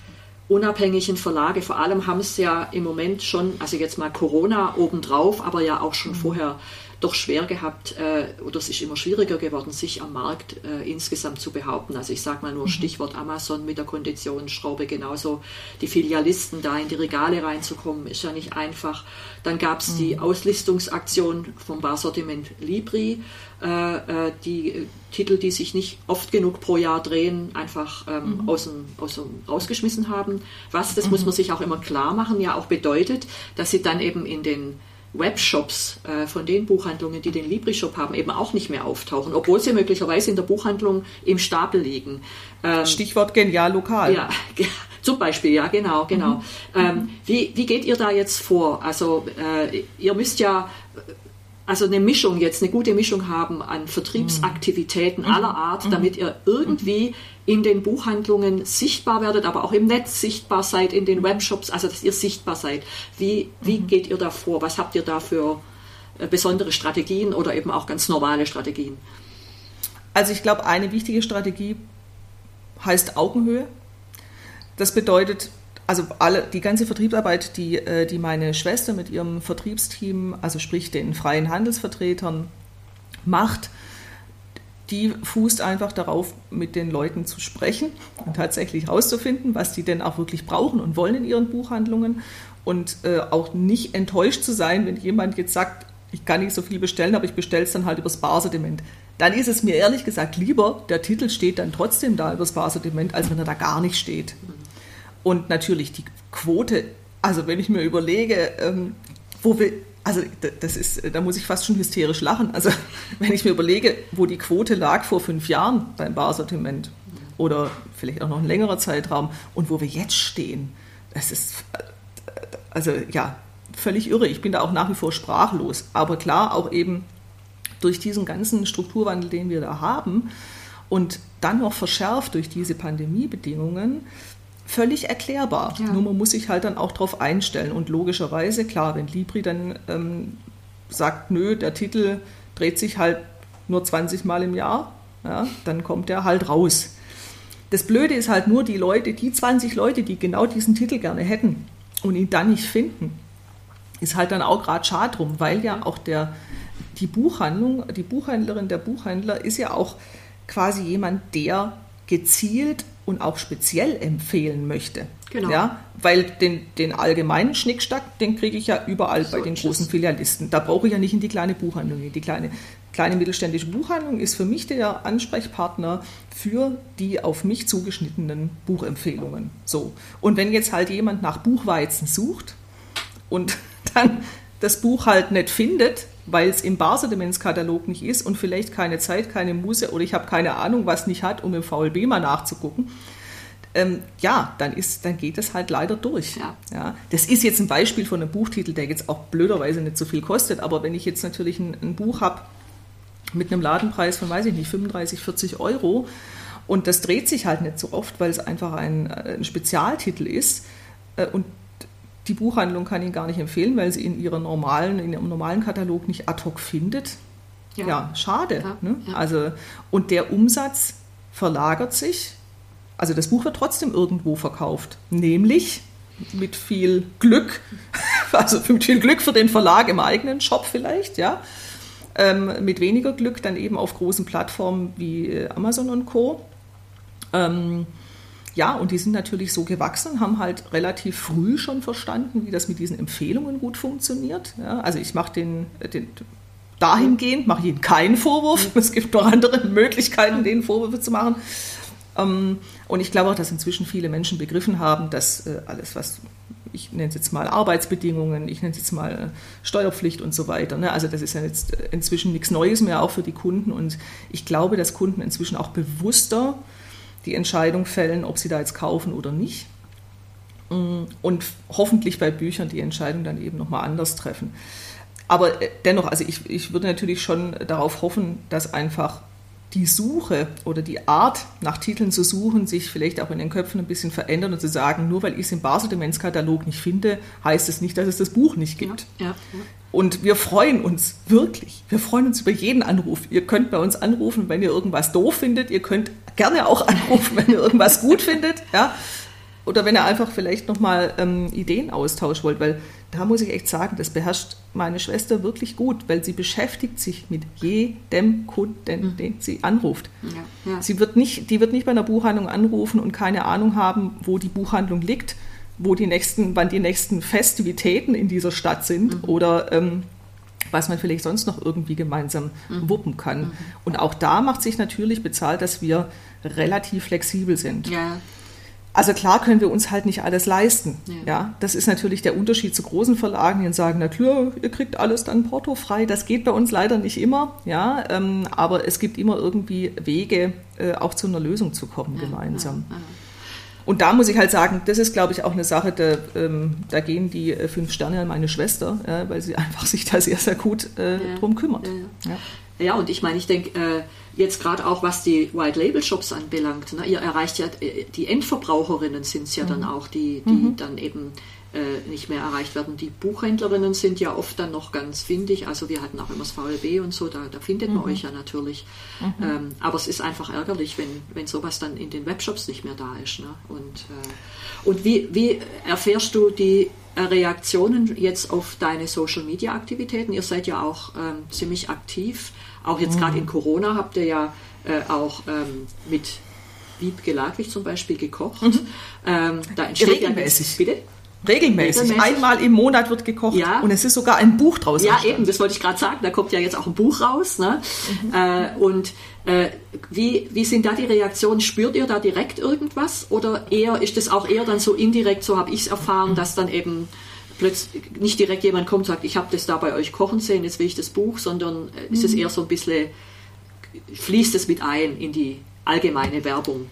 unabhängigen Verlage, vor allem haben es ja im Moment schon, also jetzt mal Corona obendrauf, aber ja auch schon mhm. vorher doch schwer gehabt äh, oder es ist immer schwieriger geworden, sich am Markt äh, insgesamt zu behaupten. Also ich sage mal nur mhm. Stichwort Amazon mit der Konditionsschraube, genauso die Filialisten da in die Regale reinzukommen, ist ja nicht einfach. Dann gab es mhm. die Auslistungsaktion vom Barsortiment Libri, äh, äh, die Titel, die sich nicht oft genug pro Jahr drehen, einfach ähm, mhm. aus, dem, aus dem rausgeschmissen haben. Was, das mhm. muss man sich auch immer klar machen, ja auch bedeutet, dass sie dann eben in den Webshops äh, von den Buchhandlungen, die den Libri-Shop haben, eben auch nicht mehr auftauchen, obwohl sie möglicherweise in der Buchhandlung im Stapel liegen. Ähm, Stichwort genial lokal. Ja, (laughs) zum Beispiel, ja, genau, genau. Mhm. Ähm, wie, wie geht ihr da jetzt vor? Also äh, ihr müsst ja also eine Mischung jetzt, eine gute Mischung haben an Vertriebsaktivitäten mhm. aller Art, mhm. damit ihr irgendwie in den Buchhandlungen sichtbar werdet, aber auch im Netz sichtbar seid, in den Webshops, also dass ihr sichtbar seid. Wie, wie mhm. geht ihr da vor? Was habt ihr da für äh, besondere Strategien oder eben auch ganz normale Strategien? Also ich glaube, eine wichtige Strategie heißt Augenhöhe. Das bedeutet, also alle, die ganze Vertriebsarbeit, die, äh, die meine Schwester mit ihrem Vertriebsteam, also sprich den freien Handelsvertretern, macht, die fußt einfach darauf, mit den Leuten zu sprechen und tatsächlich herauszufinden, was die denn auch wirklich brauchen und wollen in ihren Buchhandlungen und äh, auch nicht enttäuscht zu sein, wenn jemand jetzt sagt, ich kann nicht so viel bestellen, aber ich bestelle es dann halt übers Barsediment. Dann ist es mir ehrlich gesagt lieber, der Titel steht dann trotzdem da übers Barsediment, als wenn er da gar nicht steht. Und natürlich die Quote, also wenn ich mir überlege, ähm, wo wir, also das ist, da muss ich fast schon hysterisch lachen. Also (laughs) wenn ich mir überlege, wo die Quote lag vor fünf Jahren beim Barsortiment oder vielleicht auch noch ein längerer Zeitraum und wo wir jetzt stehen, das ist, also ja, völlig irre. Ich bin da auch nach wie vor sprachlos. Aber klar, auch eben durch diesen ganzen Strukturwandel, den wir da haben und dann noch verschärft durch diese Pandemiebedingungen, völlig erklärbar. Ja. Nur man muss sich halt dann auch darauf einstellen. Und logischerweise, klar, wenn Libri dann ähm, sagt, nö, der Titel dreht sich halt nur 20 Mal im Jahr, ja, dann kommt der halt raus. Das Blöde ist halt nur, die Leute, die 20 Leute, die genau diesen Titel gerne hätten und ihn dann nicht finden, ist halt dann auch gerade schade drum, weil ja auch der, die Buchhandlung, die Buchhändlerin, der Buchhändler ist ja auch quasi jemand, der gezielt und auch speziell empfehlen möchte. Genau. Ja, weil den, den allgemeinen Schnickstack, den kriege ich ja überall so, bei den großen Filialisten. Da brauche ich ja nicht in die kleine Buchhandlung. Die kleine, kleine mittelständische Buchhandlung ist für mich der Ansprechpartner für die auf mich zugeschnittenen Buchempfehlungen. So. Und wenn jetzt halt jemand nach Buchweizen sucht und (laughs) dann das Buch halt nicht findet, weil es im Barsedemenzkatalog nicht ist und vielleicht keine Zeit, keine Muse oder ich habe keine Ahnung, was nicht hat, um im VLB mal nachzugucken, ähm, ja, dann, ist, dann geht das halt leider durch. Ja. Ja, das ist jetzt ein Beispiel von einem Buchtitel, der jetzt auch blöderweise nicht so viel kostet, aber wenn ich jetzt natürlich ein, ein Buch habe mit einem Ladenpreis von, weiß ich nicht, 35, 40 Euro und das dreht sich halt nicht so oft, weil es einfach ein, äh, ein Spezialtitel ist äh, und die Buchhandlung kann ihn gar nicht empfehlen, weil sie in, ihrer normalen, in ihrem normalen Katalog nicht ad hoc findet. Ja, ja schade. Ja, ne? ja. Also, und der Umsatz verlagert sich. Also das Buch wird trotzdem irgendwo verkauft, nämlich mit viel Glück, (laughs) also mit viel Glück für den Verlag im eigenen Shop vielleicht, ja. Ähm, mit weniger Glück dann eben auf großen Plattformen wie äh, Amazon und Co. Ähm, ja, und die sind natürlich so gewachsen, haben halt relativ früh schon verstanden, wie das mit diesen Empfehlungen gut funktioniert. Ja, also ich mache den, den dahingehend, mache ich ihnen keinen Vorwurf. (laughs) Es gibt noch andere Möglichkeiten, denen Vorwürfe zu machen. Ähm, und ich glaube auch, dass inzwischen viele Menschen begriffen haben, dass äh, alles, was ich nenne es jetzt mal Arbeitsbedingungen, ich nenne es jetzt mal Steuerpflicht und so weiter. Ne? Also das ist ja jetzt inzwischen nichts Neues mehr, auch für die Kunden. Und ich glaube, dass Kunden inzwischen auch bewusster die Entscheidung fällen, ob sie da jetzt kaufen oder nicht. Und hoffentlich bei Büchern die Entscheidung dann eben nochmal anders treffen. Aber äh, dennoch, also ich, ich würde natürlich schon darauf hoffen, dass einfach die Suche oder die Art, nach Titeln zu suchen, sich vielleicht auch in den Köpfen ein bisschen verändert und zu sagen, nur weil ich es im Basel-Demenz-Katalog nicht finde, heißt es nicht, dass es das Buch nicht gibt. Ja, ja. Und wir freuen uns wirklich. Wir freuen uns über jeden Anruf. Ihr könnt bei uns anrufen, wenn ihr irgendwas doof findet. Ihr könnt gerne auch anrufen, wenn ihr irgendwas gut findet. Ja? Oder wenn ihr einfach vielleicht nochmal ähm, Ideenaustausch wollt, weil da muss ich echt sagen, das beherrscht meine Schwester wirklich gut, weil sie beschäftigt sich mit jedem Kunden, Mhm. den sie anruft. Ja, ja. Sie wird nicht, die wird nicht bei einer Buchhandlung anrufen und keine Ahnung haben, wo die Buchhandlung liegt, wo die nächsten, wann die nächsten Festivitäten in dieser Stadt sind oder ähm, was man vielleicht sonst noch irgendwie gemeinsam wuppen kann. Und auch da macht sich natürlich bezahlt, dass wir relativ flexibel sind. ja. Also klar können wir uns halt nicht alles leisten. Ja. Ja. das ist natürlich der Unterschied zu großen Verlagen, die sagen, na klar, ihr kriegt alles dann portofrei. Das geht bei uns leider nicht immer, ja, ähm, aber es gibt immer irgendwie Wege, äh, auch zu einer Lösung zu kommen gemeinsam. Ja, ja. Und da muss ich halt sagen, das ist, glaube ich, auch eine Sache, da, ähm, da gehen die äh, fünf Sterne an meine Schwester, äh, weil sie (laughs) einfach sich da sehr, sehr gut äh, Ja. drum kümmert. Ja, Ja. Ja, und ich meine, ich denke, äh, jetzt gerade auch was die White Label Shops anbelangt, ne, ihr erreicht ja, äh, die Endverbraucherinnen sind es ja dann auch, die, die dann eben äh, nicht mehr erreicht werden. Die Buchhändlerinnen sind ja oft dann noch ganz findig, also wir hatten auch immer das VLB und so, da, da findet man euch ja natürlich. Ähm, aber es ist einfach ärgerlich, wenn, wenn sowas dann in den Webshops nicht mehr da ist. Ne? Und, äh, und wie, wie erfährst du die äh, Reaktionen jetzt auf deine Social Media Aktivitäten? Ihr seid ja auch ähm, ziemlich aktiv. Auch jetzt gerade in Corona habt ihr ja äh, auch ähm, mit Wiebke Ladwig zum Beispiel gekocht. Ähm, da entsteht Regelmäßig. Ja, bitte? Regelmäßig. Regelmäßig. Einmal im Monat wird gekocht Ja. und es ist sogar ein Buch draus Ja, entstanden. eben, das wollte ich gerade sagen. Da kommt ja jetzt auch ein Buch raus. Ne? Äh, und äh, wie, wie sind da die Reaktionen? Spürt ihr da direkt irgendwas? Oder eher ist es auch eher dann so indirekt, so habe ich es erfahren, dass dann eben plötzlich nicht direkt jemand kommt und sagt, ich habe das da bei euch kochen sehen, jetzt will ich das Buch, sondern äh, ist es eher so ein bisschen, fließt es mit ein in die allgemeine Werbung?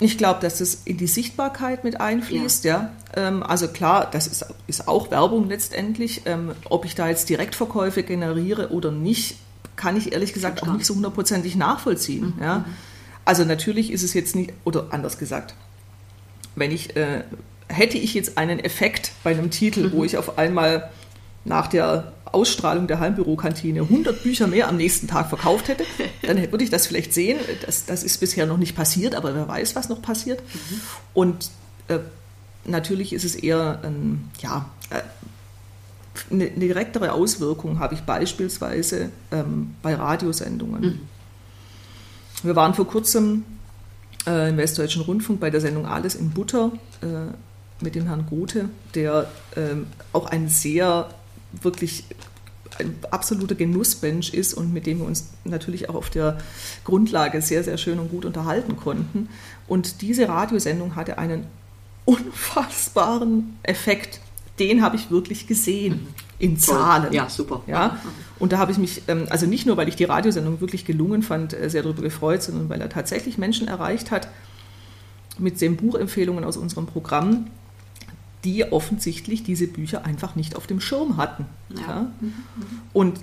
Ich glaube, dass es in die Sichtbarkeit mit einfließt, ja. Ähm, also klar, das ist, ist auch Werbung letztendlich. Ähm, ob ich da jetzt Direktverkäufe generiere oder nicht, kann ich ehrlich gesagt auch nicht so hundertprozentig nachvollziehen. Ja. Also natürlich ist es jetzt nicht, oder anders gesagt, wenn ich, äh, hätte ich jetzt einen Effekt bei einem Titel, wo ich auf einmal nach der Ausstrahlung der Heimbürokantine 100 Bücher mehr am nächsten Tag verkauft hätte, dann würde ich das vielleicht sehen. Das, das ist bisher noch nicht passiert, aber wer weiß, was noch passiert. Und äh, natürlich ist es eher ein, ja, äh, eine, direktere Auswirkung habe ich beispielsweise ähm, bei Radiosendungen. Wir waren vor kurzem äh, im Westdeutschen Rundfunk bei der Sendung Alles in Butter äh, mit dem Herrn Grote, der ähm, auch ein sehr wirklich ein absoluter Genussmensch ist und mit dem wir uns natürlich auch auf der Grundlage sehr, sehr schön und gut unterhalten konnten. Und diese Radiosendung hatte einen unfassbaren Effekt. Den habe ich wirklich gesehen in Zahlen. Ja, super. Ja, und da habe ich mich, ähm, also nicht nur, weil ich die Radiosendung wirklich gelungen fand, äh, sehr darüber gefreut, sondern weil er tatsächlich Menschen erreicht hat, mit den Buchempfehlungen aus unserem Programm, die offensichtlich diese Bücher einfach nicht auf dem Schirm hatten. Ja. Ja? Und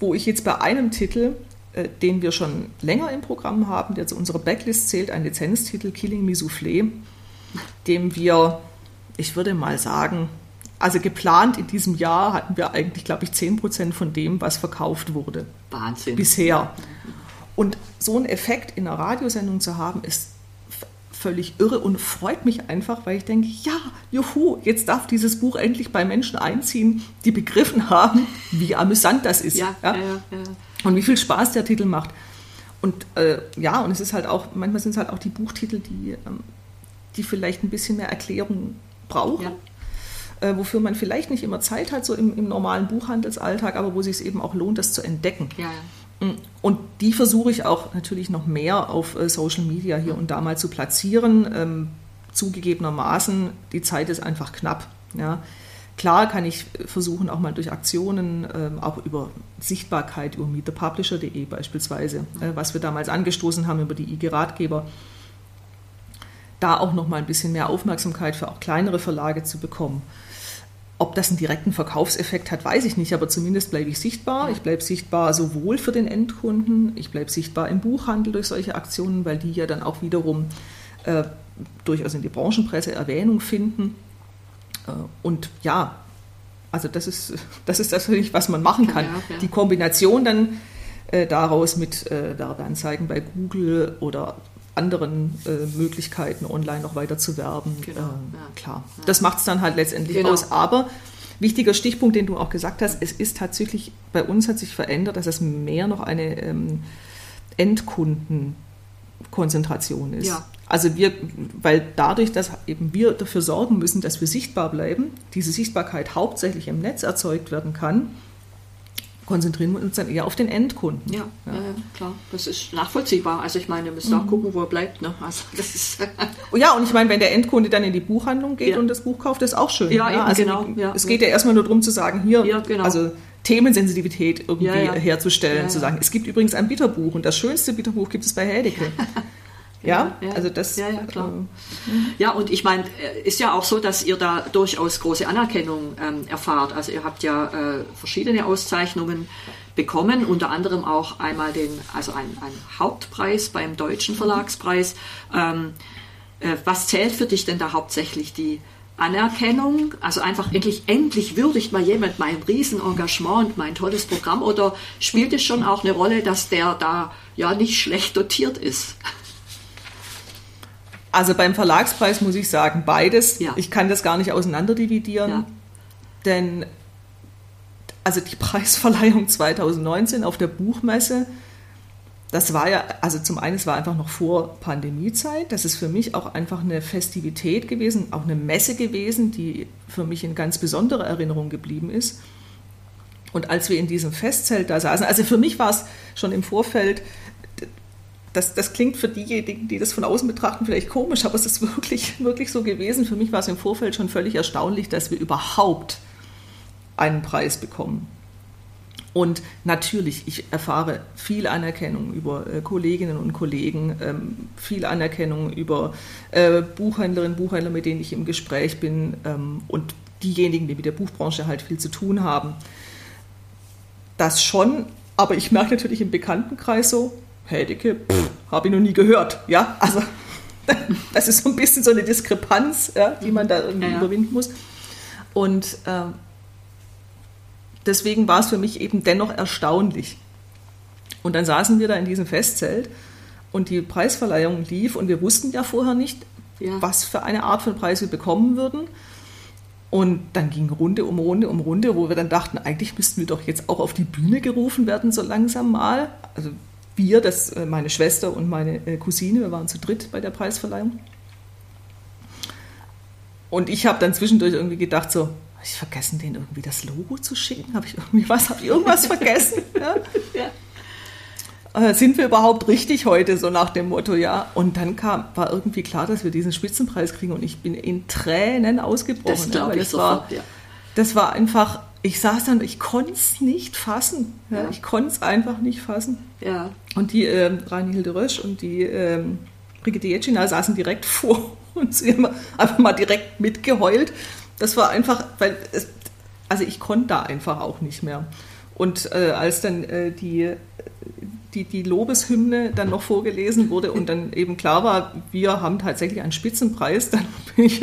wo ich jetzt bei einem Titel, äh, den wir schon länger im Programm haben, der zu unserer Backlist zählt, ein Lizenztitel, Killing Me Soufflé, dem wir, ich würde mal sagen, also geplant in diesem Jahr hatten wir eigentlich, glaube ich, 10% von dem, was verkauft wurde. Wahnsinn. Bisher. Und so einen Effekt in einer Radiosendung zu haben, ist völlig irre und freut mich einfach, weil ich denke, ja, juhu, jetzt darf dieses Buch endlich bei Menschen einziehen, die begriffen haben, wie amüsant das ist. Ja, ja? Ja, und wie viel Spaß der Titel macht. Und äh, ja, und es ist halt auch, manchmal sind es halt auch die Buchtitel, die, ähm, die vielleicht ein bisschen mehr Erklärung brauchen. Äh, wofür man vielleicht nicht immer Zeit hat, so im, im normalen Buchhandelsalltag, aber wo sich es eben auch lohnt, das zu entdecken. Ja, und die versuche ich auch natürlich noch mehr auf äh, Social Media hier und da mal zu platzieren. Ähm, zugegebenermaßen, die Zeit ist einfach knapp. Ja. Klar kann ich versuchen, auch mal durch Aktionen, ähm, auch über Sichtbarkeit, über meetthepublisher.de beispielsweise, äh, was wir damals angestoßen haben über die IG-Ratgeber, da auch noch mal ein bisschen mehr Aufmerksamkeit für auch kleinere Verlage zu bekommen. Ob das einen direkten Verkaufseffekt hat, weiß ich nicht, aber zumindest bleibe ich sichtbar. Ich bleibe sichtbar sowohl für den Endkunden, ich bleibe sichtbar im Buchhandel durch solche Aktionen, weil die ja dann auch wiederum äh, durchaus in die Branchenpresse Erwähnung finden. Äh, und ja, also das ist, (laughs) das ist natürlich, was man machen kann. Ja, ja. Die Kombination dann äh, daraus mit äh, Werbeanzeigen bei Google oder anderen äh, Möglichkeiten, online noch weiter zu werben. Genau, äh, ja. Klar, ja. das macht es dann halt letztendlich genau. aus. Aber wichtiger Stichpunkt, den du auch gesagt hast, es ist tatsächlich, bei uns hat sich verändert, dass es mehr noch eine ähm, Endkundenkonzentration ist. Ja. Also wir, weil dadurch, dass eben wir dafür sorgen müssen, dass wir sichtbar bleiben, diese Sichtbarkeit hauptsächlich im Netz erzeugt werden kann, konzentrieren wir uns dann eher auf den Endkunden. Ja, ja. ja klar, das ist nachvollziehbar. Also ich meine, wir müssen mhm. auch gucken, wo er bleibt. Ne? Also das ist oh ja, und ich meine, wenn der Endkunde dann in die Buchhandlung geht ja. und das Buch kauft, ist auch schön. Ja, ja? Also genau. Es geht ja erstmal nur darum zu sagen, hier, genau. also Themensensitivität irgendwie herzustellen, zu sagen, es gibt übrigens ein Bitterbuch und das schönste Bitterbuch gibt es bei Hedeke. (laughs) Ja, ja, also das. Ja, ja, klar. Äh, ja, und ich meine, äh, ist ja auch so, dass ihr da durchaus große Anerkennung ähm, erfahrt. Also ihr habt ja äh, verschiedene Auszeichnungen bekommen, unter anderem auch einmal den, also einen, einen Hauptpreis beim Deutschen Verlagspreis. Ähm, äh, was zählt für dich denn da hauptsächlich die Anerkennung, also einfach endlich, endlich würdigt mal jemand mein Riesenengagement und mein tolles Programm oder spielt es schon auch eine Rolle, dass der da ja nicht schlecht dotiert ist? Also beim Verlagspreis muss ich sagen, beides. Ja. Ich kann das gar nicht auseinanderdividieren, ja. denn also die (laughs) Preisverleihung 2019 auf der Buchmesse, das war ja, also zum einen, es war einfach noch vor Pandemiezeit. Das ist für mich auch einfach eine Festivität gewesen, auch eine Messe gewesen, die für mich in ganz besonderer Erinnerung geblieben ist. Und als wir in diesem Festzelt da saßen, also für mich war es schon im Vorfeld das, das klingt für diejenigen, die das von außen betrachten, vielleicht komisch, aber es ist wirklich, (laughs) wirklich so gewesen. Für mich war es im Vorfeld schon völlig erstaunlich, dass wir überhaupt einen Preis bekommen. Und natürlich, ich erfahre viel Anerkennung über äh, Kolleginnen und Kollegen, ähm, viel Anerkennung über äh, Buchhändlerinnen, Buchhändler, mit denen ich im Gespräch bin ähm, und diejenigen, die mit der Buchbranche halt viel zu tun haben. Das schon, aber ich merke natürlich im Bekanntenkreis so, Heidecke, habe ich noch nie gehört. Ja, also (laughs) das ist so ein bisschen so eine Diskrepanz, ja, die man da irgendwie ja, ja. überwinden muss. Und äh, deswegen war es für mich eben dennoch erstaunlich. Und dann saßen wir da in diesem Festzelt und die Preisverleihung lief und wir wussten ja vorher nicht, was für eine Art von Preis wir bekommen würden. Und dann ging Runde um Runde um Runde, wo wir dann dachten, eigentlich müssten wir doch jetzt auch auf die Bühne gerufen werden, so langsam mal. Also wir, das äh, meine Schwester und meine äh, Cousine, wir waren zu dritt bei der Preisverleihung. Und ich habe dann zwischendurch irgendwie gedacht, so, habe ich vergessen, denen irgendwie das Logo zu schicken? Habe ich irgendwie was, habe ich irgendwas vergessen? (laughs) ja. ja. Äh, sind wir überhaupt richtig heute, so nach dem Motto, ja? Und dann kam, war irgendwie klar, dass wir diesen Spitzenpreis kriegen und ich bin in Tränen ausgebrochen. Das glaube ja, ich sofort, war, ja. Das war einfach ich saß dann, ich konnte es nicht fassen. Ja, Ich konnte es einfach nicht fassen. Ja. Und die ähm, Reinhilde Rösch und die ähm, Brigitte Jetschina saßen direkt (laughs) vor und sie haben einfach mal direkt mitgeheult. Das war einfach, weil es, also ich konnte da einfach auch nicht mehr. Und äh, als dann äh, die, die, die Lobeshymne dann noch vorgelesen wurde und dann eben klar war, wir haben tatsächlich einen Spitzenpreis, dann bin ich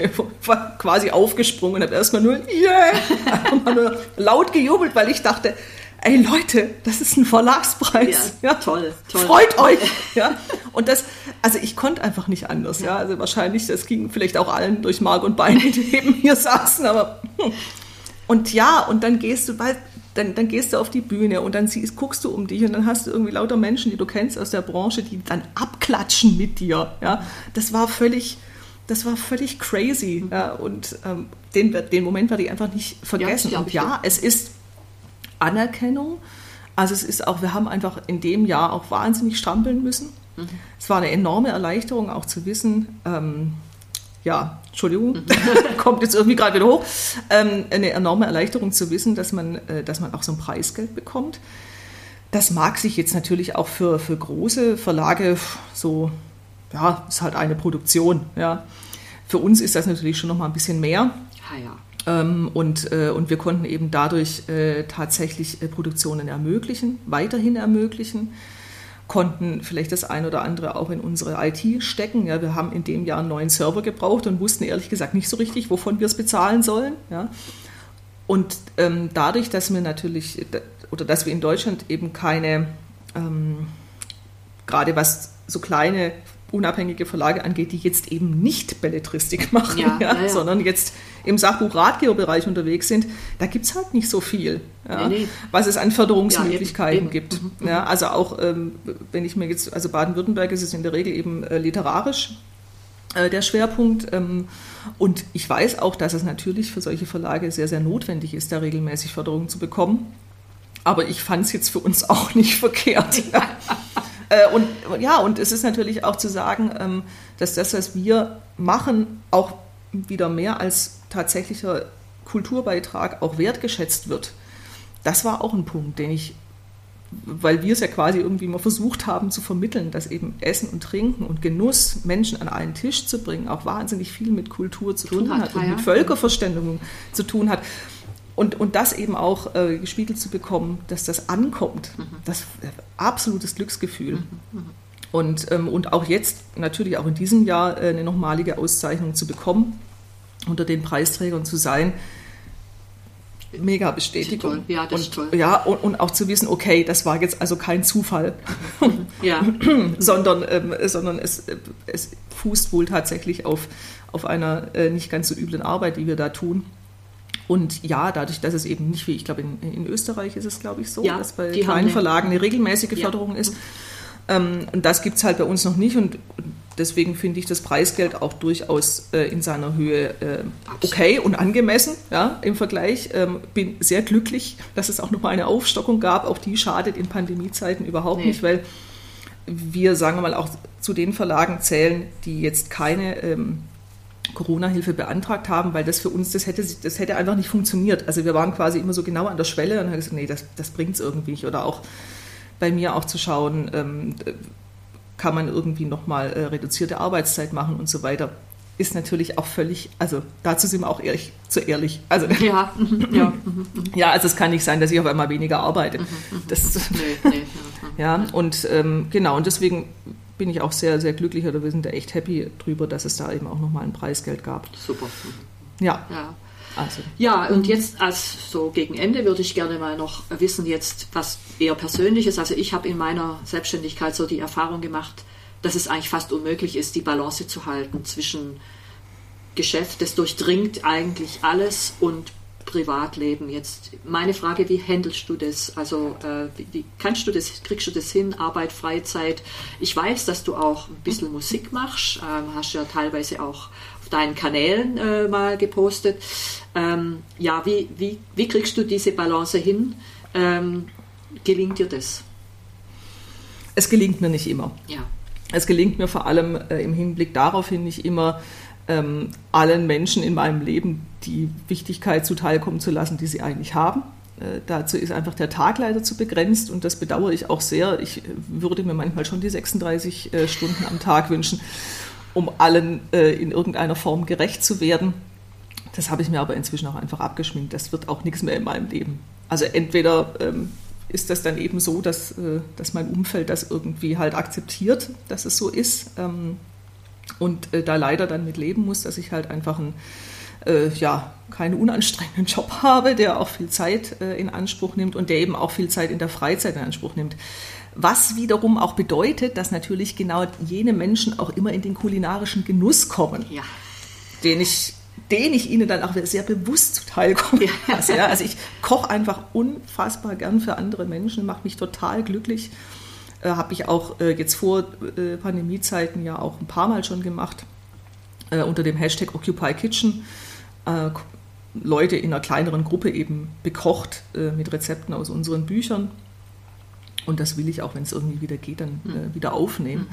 quasi aufgesprungen und habe erstmal nur, yeah, nur laut gejubelt, weil ich dachte, ey Leute, das ist ein Verlagspreis. Ja, ja. Toll, toll. Freut euch. Ja. Und das, also ich konnte einfach nicht anders. Ja. Also wahrscheinlich, das ging vielleicht auch allen durch Mark und Bein, die neben mir saßen, aber hm. und ja, und dann gehst du bald, dann, dann gehst du auf die Bühne und dann siehst, guckst du um dich und dann hast du irgendwie lauter Menschen, die du kennst aus der Branche, die dann abklatschen mit dir. Ja. Das war völlig, das war völlig crazy. Ja. Und ähm, den, den Moment werde ich einfach nicht vergessen. Ja, und ja, es ist Anerkennung. Also es ist auch, wir haben einfach in dem Jahr auch wahnsinnig strampeln müssen. Mhm. Es war eine enorme Erleichterung auch zu wissen, ähm, ja, Entschuldigung, (laughs) kommt jetzt irgendwie gerade wieder hoch, ähm, eine enorme Erleichterung zu wissen, dass man, äh, dass man auch so ein Preisgeld bekommt. Das mag sich jetzt natürlich auch für, für große Verlage so, ja, ist halt eine Produktion, ja. Für uns ist das natürlich schon noch mal ein bisschen mehr. Ah, ja. Ähm, und, äh, und wir konnten eben dadurch äh, tatsächlich äh, Produktionen ermöglichen, weiterhin ermöglichen, konnten vielleicht das ein oder andere auch in unsere IT stecken. Ja, wir haben in dem Jahr einen neuen Server gebraucht und wussten ehrlich gesagt nicht so richtig, wovon wir es bezahlen sollen. Ja. Und ähm, dadurch, dass wir natürlich oder dass wir in Deutschland eben keine, ähm, gerade was so kleine unabhängige Verlage angeht, die jetzt eben nicht Belletristik (laughs) machen, ja, ja, ja, sondern jetzt im Sachbuch-Ratgeberbereich unterwegs sind, da gibt es halt nicht so viel, nee, nee. was es an Förderungsmöglichkeiten gibt. Mhm, also auch, ähm, wenn ich mir jetzt, also Baden-Württemberg ist es in der Regel eben äh, literarisch äh, der Schwerpunkt. Ähm, und ich weiß auch, dass es natürlich für solche Verlage sehr, sehr notwendig ist, da regelmäßig Förderung zu bekommen. Aber ich fand es jetzt für uns (laughs) auch nicht verkehrt. Äh, und ja, und es ist natürlich auch zu sagen, ähm, dass das, was wir machen, auch wieder mehr als tatsächlicher Kulturbeitrag auch wertgeschätzt wird. Das war auch ein Punkt, den ich, weil wir es ja quasi irgendwie mal versucht haben zu vermitteln, dass eben Essen und Trinken und Genuss Menschen an einen Tisch zu bringen auch wahnsinnig viel mit Kultur zu tun, tun hat, hat und mit Völkerverständigung zu tun hat. Und, und das eben auch äh, gespiegelt zu bekommen, dass das ankommt, mhm. das äh, absolutes Glücksgefühl. Mhm. Mhm. Und, ähm, und auch jetzt, natürlich auch in diesem Jahr, äh, eine nochmalige Auszeichnung zu bekommen, unter den Preisträgern zu sein, mega Bestätigung. Ja, das und, ist toll. Ja, und, und, auch zu wissen, okay, das war jetzt also kein Zufall, (laughs) ja. (clears throat) sondern, ähm, sondern es, es fußt wohl tatsächlich auf, auf einer äh, nicht ganz so üblen Arbeit, die wir da tun. Und ja, dadurch, dass es eben nicht wie, ich glaube, in, in Österreich ist es, glaube ich, so, ja, dass bei kleinen Verlagen eine regelmäßige ja. Förderung ist. Ähm, und das gibt es halt bei uns noch nicht. Und deswegen finde ich das Preisgeld auch durchaus äh, in seiner Höhe äh, okay und angemessen ja, im Vergleich. Ähm, bin sehr glücklich, dass es auch nochmal eine Aufstockung gab. Auch die schadet in Pandemiezeiten überhaupt nee. nicht, weil wir, sagen wir mal, auch zu den Verlagen zählen, die jetzt keine ähm, Corona-Hilfe beantragt haben, weil das für uns, das hätte, das hätte einfach nicht funktioniert. Also wir waren quasi immer so genau an der Schwelle und haben gesagt, nee, das, das bringt es irgendwie nicht. Oder auch bei mir auch zu schauen, ähm, kann man irgendwie nochmal äh, reduzierte Arbeitszeit machen und so weiter. Ist natürlich auch völlig, also dazu sind wir auch ehrlich, zu ehrlich. Also, ja, (laughs) ja. ja, also es kann nicht sein, dass ich auf einmal weniger arbeite. Das, nee, nee, ja, und ähm, genau, und deswegen bin ich auch sehr, sehr glücklich oder wir sind da echt happy drüber, dass es da eben auch nochmal ein Preisgeld gab. Super. Ja. ja. Also. Ja, und jetzt als so gegen Ende würde ich gerne mal noch wissen, jetzt was eher Persönliches. Also ich habe in meiner Selbstständigkeit so die Erfahrung gemacht, dass es eigentlich fast unmöglich ist, die Balance zu halten zwischen Geschäft, das durchdringt eigentlich alles und Privatleben. Jetzt meine Frage, wie handelst du das? Also äh, wie, kannst du das, kriegst du das hin, Arbeit, Freizeit? Ich weiß, dass du auch ein bisschen Musik machst, ähm, hast ja teilweise auch auf deinen Kanälen äh, mal gepostet. Ähm, ja, wie, wie, wie kriegst du diese Balance hin? Ähm, gelingt dir das? Es gelingt mir nicht immer. Ja. Es gelingt mir vor allem äh, im Hinblick darauf hin nicht immer, ähm, allen Menschen in meinem Leben die Wichtigkeit zuteilkommen zu lassen, die sie eigentlich haben. äh, dazu ist einfach der Tag leider zu begrenzt und das bedauere ich auch sehr. Ich würde mir manchmal schon die 36 äh, Stunden am Tag wünschen, um allen äh, in irgendeiner Form gerecht zu werden. Das habe ich mir aber inzwischen auch einfach abgeschminkt. Das wird auch nichts mehr in meinem Leben. Also entweder ähm, ist das dann eben so, dass, äh, dass mein Umfeld das irgendwie halt akzeptiert, dass es so ist ähm, und äh, da leider dann mit leben muss, dass ich halt einfach ein äh, ja, keinen unanstrengenden (laughs) Job habe, der auch viel Zeit äh, in Anspruch nimmt und der eben auch viel Zeit in der Freizeit in Anspruch nimmt. Was wiederum auch bedeutet, dass natürlich genau jene Menschen auch immer in den kulinarischen Genuss kommen, ja. den ich den ich ihnen dann auch sehr bewusst zuteilkommen lasse. (laughs) Ja. Also ich koche einfach unfassbar gern für andere Menschen, macht mich total glücklich. Äh, Habe ich auch äh, jetzt vor äh, Pandemiezeiten ja auch ein paar Mal schon gemacht äh, unter dem Hashtag Occupy Kitchen äh, Leute in einer kleineren Gruppe eben bekocht äh, mit Rezepten aus unseren Büchern. Und das will ich auch, wenn es irgendwie wieder geht, dann mhm. wieder aufnehmen.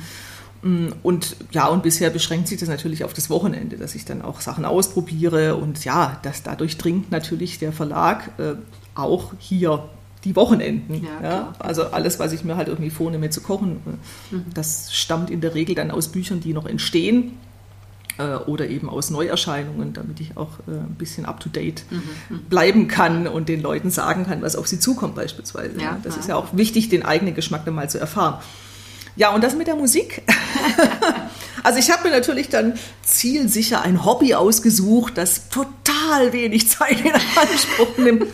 Mhm. Und ja, und bisher beschränkt sich das natürlich auf das Wochenende, dass ich dann auch Sachen ausprobiere. Und ja, das, dadurch dringt natürlich der Verlag auch hier die Wochenenden. Ja, ja, Also alles, was ich mir halt irgendwie vornehme zu kochen, äh, mhm. das stammt in der Regel dann aus Büchern, die noch entstehen äh, oder eben aus Neuerscheinungen, damit ich auch äh, ein bisschen up-to-date mhm, mhm. bleiben kann und den Leuten sagen kann, was auf sie zukommt beispielsweise. Ja, das ja. ist ja auch wichtig, den eigenen Geschmack dann mal zu erfahren. Ja, und das mit der Musik. (laughs) also ich habe mir natürlich dann zielsicher ein Hobby ausgesucht, das total wenig Zeit in Anspruch nimmt.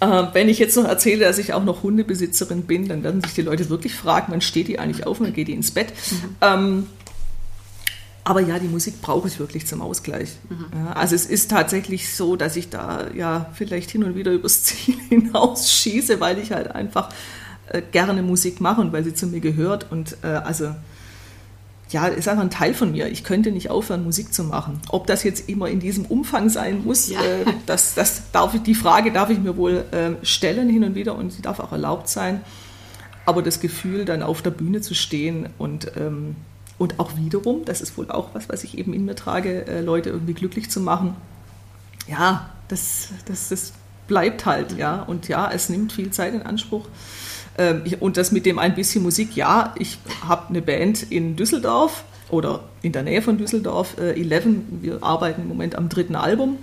Äh, wenn ich jetzt noch erzähle, dass ich auch noch Hundebesitzerin bin, dann werden sich die Leute wirklich fragen, wann steht die eigentlich auf und dann geht die ins Bett. Mhm. Ähm, aber ja, die Musik brauche ich wirklich zum Ausgleich. Mhm. Ja, also es ist tatsächlich so, dass ich da ja vielleicht hin und wieder übers (laughs) Ziel hinausschieße, weil ich halt einfach äh, gerne Musik mache und weil sie zu mir gehört. Und äh, also ja, ist einfach ein Teil von mir. Ich könnte nicht aufhören, Musik zu machen. Ob das jetzt immer in diesem Umfang sein muss, ja. äh, das, das darf ich, die Frage darf ich mir wohl äh, stellen hin und wieder und sie darf auch erlaubt sein. Aber das Gefühl, dann auf der Bühne zu stehen und ähm, und auch wiederum, das ist wohl auch was, was ich eben in mir trage, äh, Leute irgendwie glücklich zu machen. Ja, das, das, das bleibt halt, ja. Und ja, es nimmt viel Zeit in Anspruch. Ähm, und das mit dem ein bisschen Musik, ja, ich habe eine Band in Düsseldorf oder in der Nähe von Düsseldorf, äh, Eleven. Wir arbeiten im Moment am dritten Album.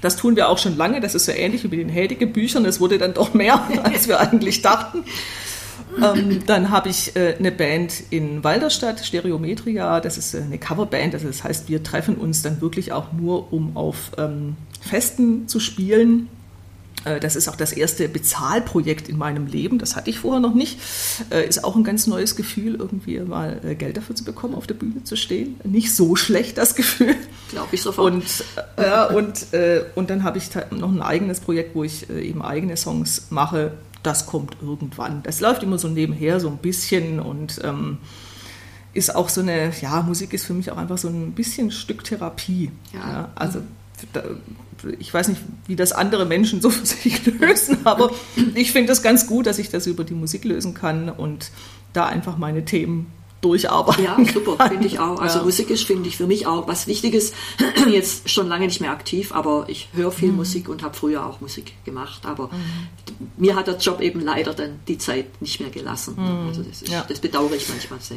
Das tun wir auch schon lange. Das ist so ähnlich wie mit den Hedige-Büchern. Es wurde dann doch mehr, (laughs) als wir eigentlich dachten. Ähm, dann habe ich äh, eine Band in Walderstadt, Stereometria. Das ist äh, eine Coverband. Also das heißt, wir treffen uns dann wirklich auch nur, um auf ähm, Festen zu spielen. Äh, das ist auch das erste Bezahlprojekt in meinem Leben. Das hatte ich vorher noch nicht. Äh, ist auch ein ganz neues Gefühl, irgendwie mal äh, Geld dafür zu bekommen, auf der Bühne zu stehen. Nicht so schlecht, das Gefühl. Glaube ich sofort. Und, äh, und, äh, und dann habe ich noch ein eigenes Projekt, wo ich eben eigene Songs mache das kommt irgendwann. Das läuft immer so nebenher, so ein bisschen und ähm, ist auch so eine, ja, Musik ist für mich auch einfach so ein bisschen Stück Therapie. Ja. ja also ich weiß nicht, wie das andere Menschen so (laughs) für sich lösen, aber ich finde es ganz gut, dass ich das über die Musik lösen kann und da einfach meine Themen durcharbeiten. Ja, super, finde ich auch. Also ja. Musik ist, finde ich, für mich auch was Wichtiges. (clears throat) Jetzt schon lange nicht mehr aktiv, aber ich höre viel mhm. Musik und habe früher auch Musik gemacht. Aber mhm. mir hat der Job eben leider dann die Zeit nicht mehr gelassen. Mhm. Also das, ist, ja. das, bedauere ich manchmal sehr.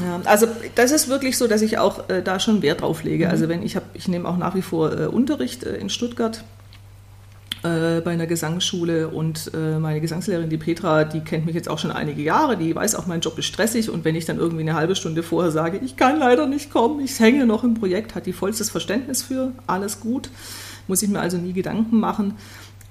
Ja, also das ist wirklich so, dass ich auch äh, da schon Wert drauf lege. Also mhm. wenn ich habe, ich nehme auch nach wie vor äh, Unterricht äh, in Stuttgart äh, bei einer Gesangsschule und äh, meine Gesangslehrerin, die Petra, die kennt mich jetzt auch schon einige Jahre, die weiß auch, mein Job ist stressig und wenn ich dann irgendwie eine halbe Stunde vorher sage, ich kann leider nicht kommen, ich hänge noch im Projekt, hat die vollstes Verständnis für, alles gut, muss ich mir also nie Gedanken machen.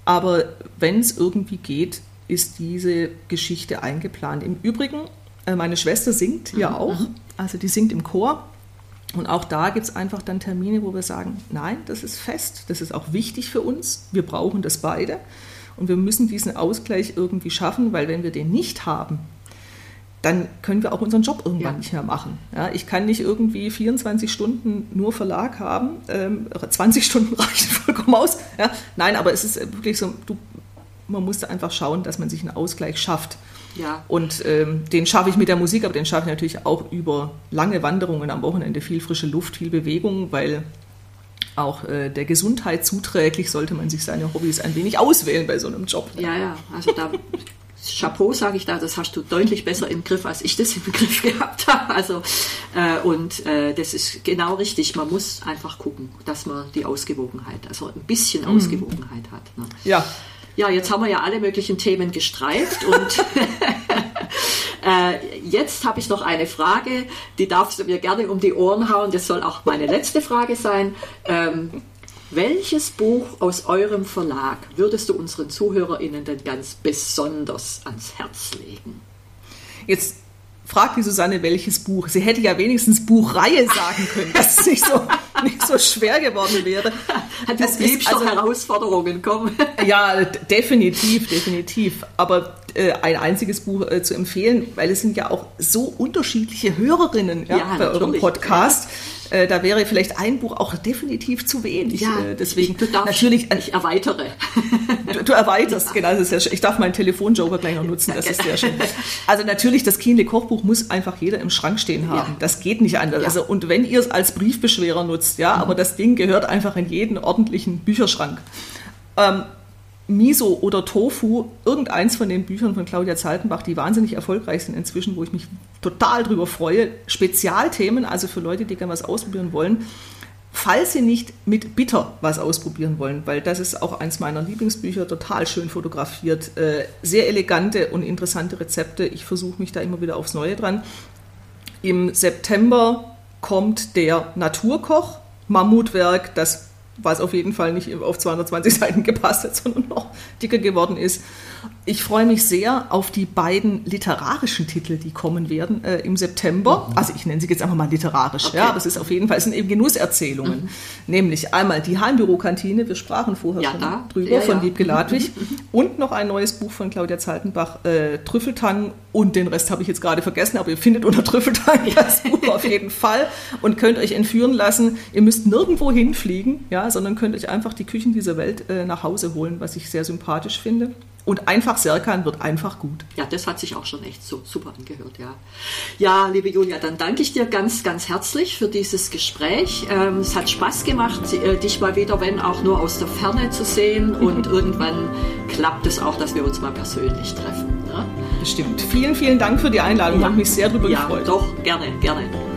Aber wenn es irgendwie geht, ist diese Geschichte eingeplant. Im Übrigen, äh, meine Schwester singt ja mhm, auch, mhm. also die singt im Chor und auch da gibt es einfach dann Termine, wo wir sagen, nein, das ist fest, das ist auch wichtig für uns, wir brauchen das beide und wir müssen diesen Ausgleich irgendwie schaffen, weil wenn wir den nicht haben, dann können wir auch unseren Job irgendwann ja. nicht mehr machen. Ja, ich kann nicht irgendwie 24 Stunden nur Verlag haben, ähm, 20 (laughs) Stunden reichen vollkommen aus. Ja, nein, aber es ist wirklich so, du, man muss einfach schauen, dass man sich einen Ausgleich schafft. Ja. Und ähm, den schaffe ich mit der Musik, aber den schaffe ich natürlich auch über lange Wanderungen am Wochenende, viel frische Luft, viel Bewegung, weil auch äh, der Gesundheit zuträglich, sollte man sich seine Hobbys ein wenig auswählen bei so einem Job. Ja, ja, also da Chapeau, sage ich da, das hast du deutlich besser im Griff, als ich das im Griff gehabt habe. Also, äh, und äh, das ist genau richtig. Man muss einfach gucken, dass man die Ausgewogenheit, also ein bisschen mhm. Ausgewogenheit hat. Ne? Ja. Ja, jetzt haben wir ja alle möglichen Themen gestreift und (laughs) (laughs) äh, jetzt habe ich noch eine Frage, die darfst du mir gerne um die Ohren hauen. Das soll auch meine letzte Frage sein. Ähm, welches Buch aus eurem Verlag würdest du unseren ZuhörerInnen denn ganz besonders ans Herz legen? Jetzt fragt die Susanne, welches Buch. Sie hätte ja wenigstens Buchreihe sagen können, dass es nicht so, (laughs) nicht so schwer geworden wäre. Du es liebst also, Herausforderungen, komm. (laughs) Ja, definitiv, definitiv. Aber äh, ein einziges Buch äh, zu empfehlen, weil es sind ja auch so unterschiedliche Hörerinnen ja, ja, bei eurem Podcast. Ja äh, da wäre vielleicht ein Buch auch definitiv zu wenig. Ja, äh, deswegen ich, natürlich. Äh, ich erweitere. Du, du erweiterst, ja. genau. Das ist ja, ich darf meinen Telefonjoker gleich noch nutzen. Das ist sehr schön. Also natürlich, das Kienle Kochbuch muss einfach jeder im Schrank stehen haben. Ja. Das geht nicht anders. Ja. Also und wenn ihr es als Briefbeschwerer nutzt, ja, mhm. aber das Ding gehört einfach in jeden ordentlichen Bücherschrank. Ähm, Miso oder Tofu, irgendeins von den Büchern von Claudia Zaltenbach, die wahnsinnig erfolgreich sind inzwischen, wo ich mich total drüber freue. Spezialthemen, also für Leute, die gerne was ausprobieren wollen. Falls Sie nicht mit Bitter was ausprobieren wollen, weil das ist auch eins meiner Lieblingsbücher, total schön fotografiert, äh, sehr elegante und interessante Rezepte. Ich versuche mich da immer wieder aufs Neue dran. Im September kommt der Naturkoch, Mammutwerk, das was auf jeden Fall nicht auf 220 (laughs) Seiten gepasst hat, sondern noch dicker geworden ist. Ich freue mich sehr auf die beiden literarischen Titel, die kommen werden äh, im September. Mhm. Also ich nenne sie jetzt einfach mal literarisch. Okay. Ja, aber es ist auf jeden Fall, es sind eben Genusserzählungen. Mhm. Nämlich einmal die Heimbürokantine, wir sprachen vorher ja, schon da. drüber, ja, von ja. Liebke Ladwig. Mhm. (laughs) Und noch ein neues Buch von Claudia Zaltenbach, äh, Trüffeltang. Und den Rest habe ich jetzt gerade vergessen, aber ihr findet unter Trüffeltang (laughs) das Buch auf jeden Fall und könnt euch entführen lassen. Ihr müsst nirgendwo hinfliegen, ja, sondern könnt euch einfach die Küchen dieser Welt äh, nach Hause holen, was ich sehr sympathisch finde. Und einfach Serkan wird einfach gut. Ja, das hat sich auch schon echt so super angehört, ja. Ja, liebe Julia, dann danke ich dir ganz, ganz herzlich für dieses Gespräch. Ähm, es hat Spaß gemacht, äh, dich mal wieder, wenn auch nur aus der Ferne zu sehen. (laughs) Und irgendwann klappt es auch, dass wir uns mal persönlich treffen. Ne? Bestimmt. Vielen, vielen Dank für die Einladung. Ja. Hat mich sehr darüber ja, gefreut. Doch, gerne, gerne.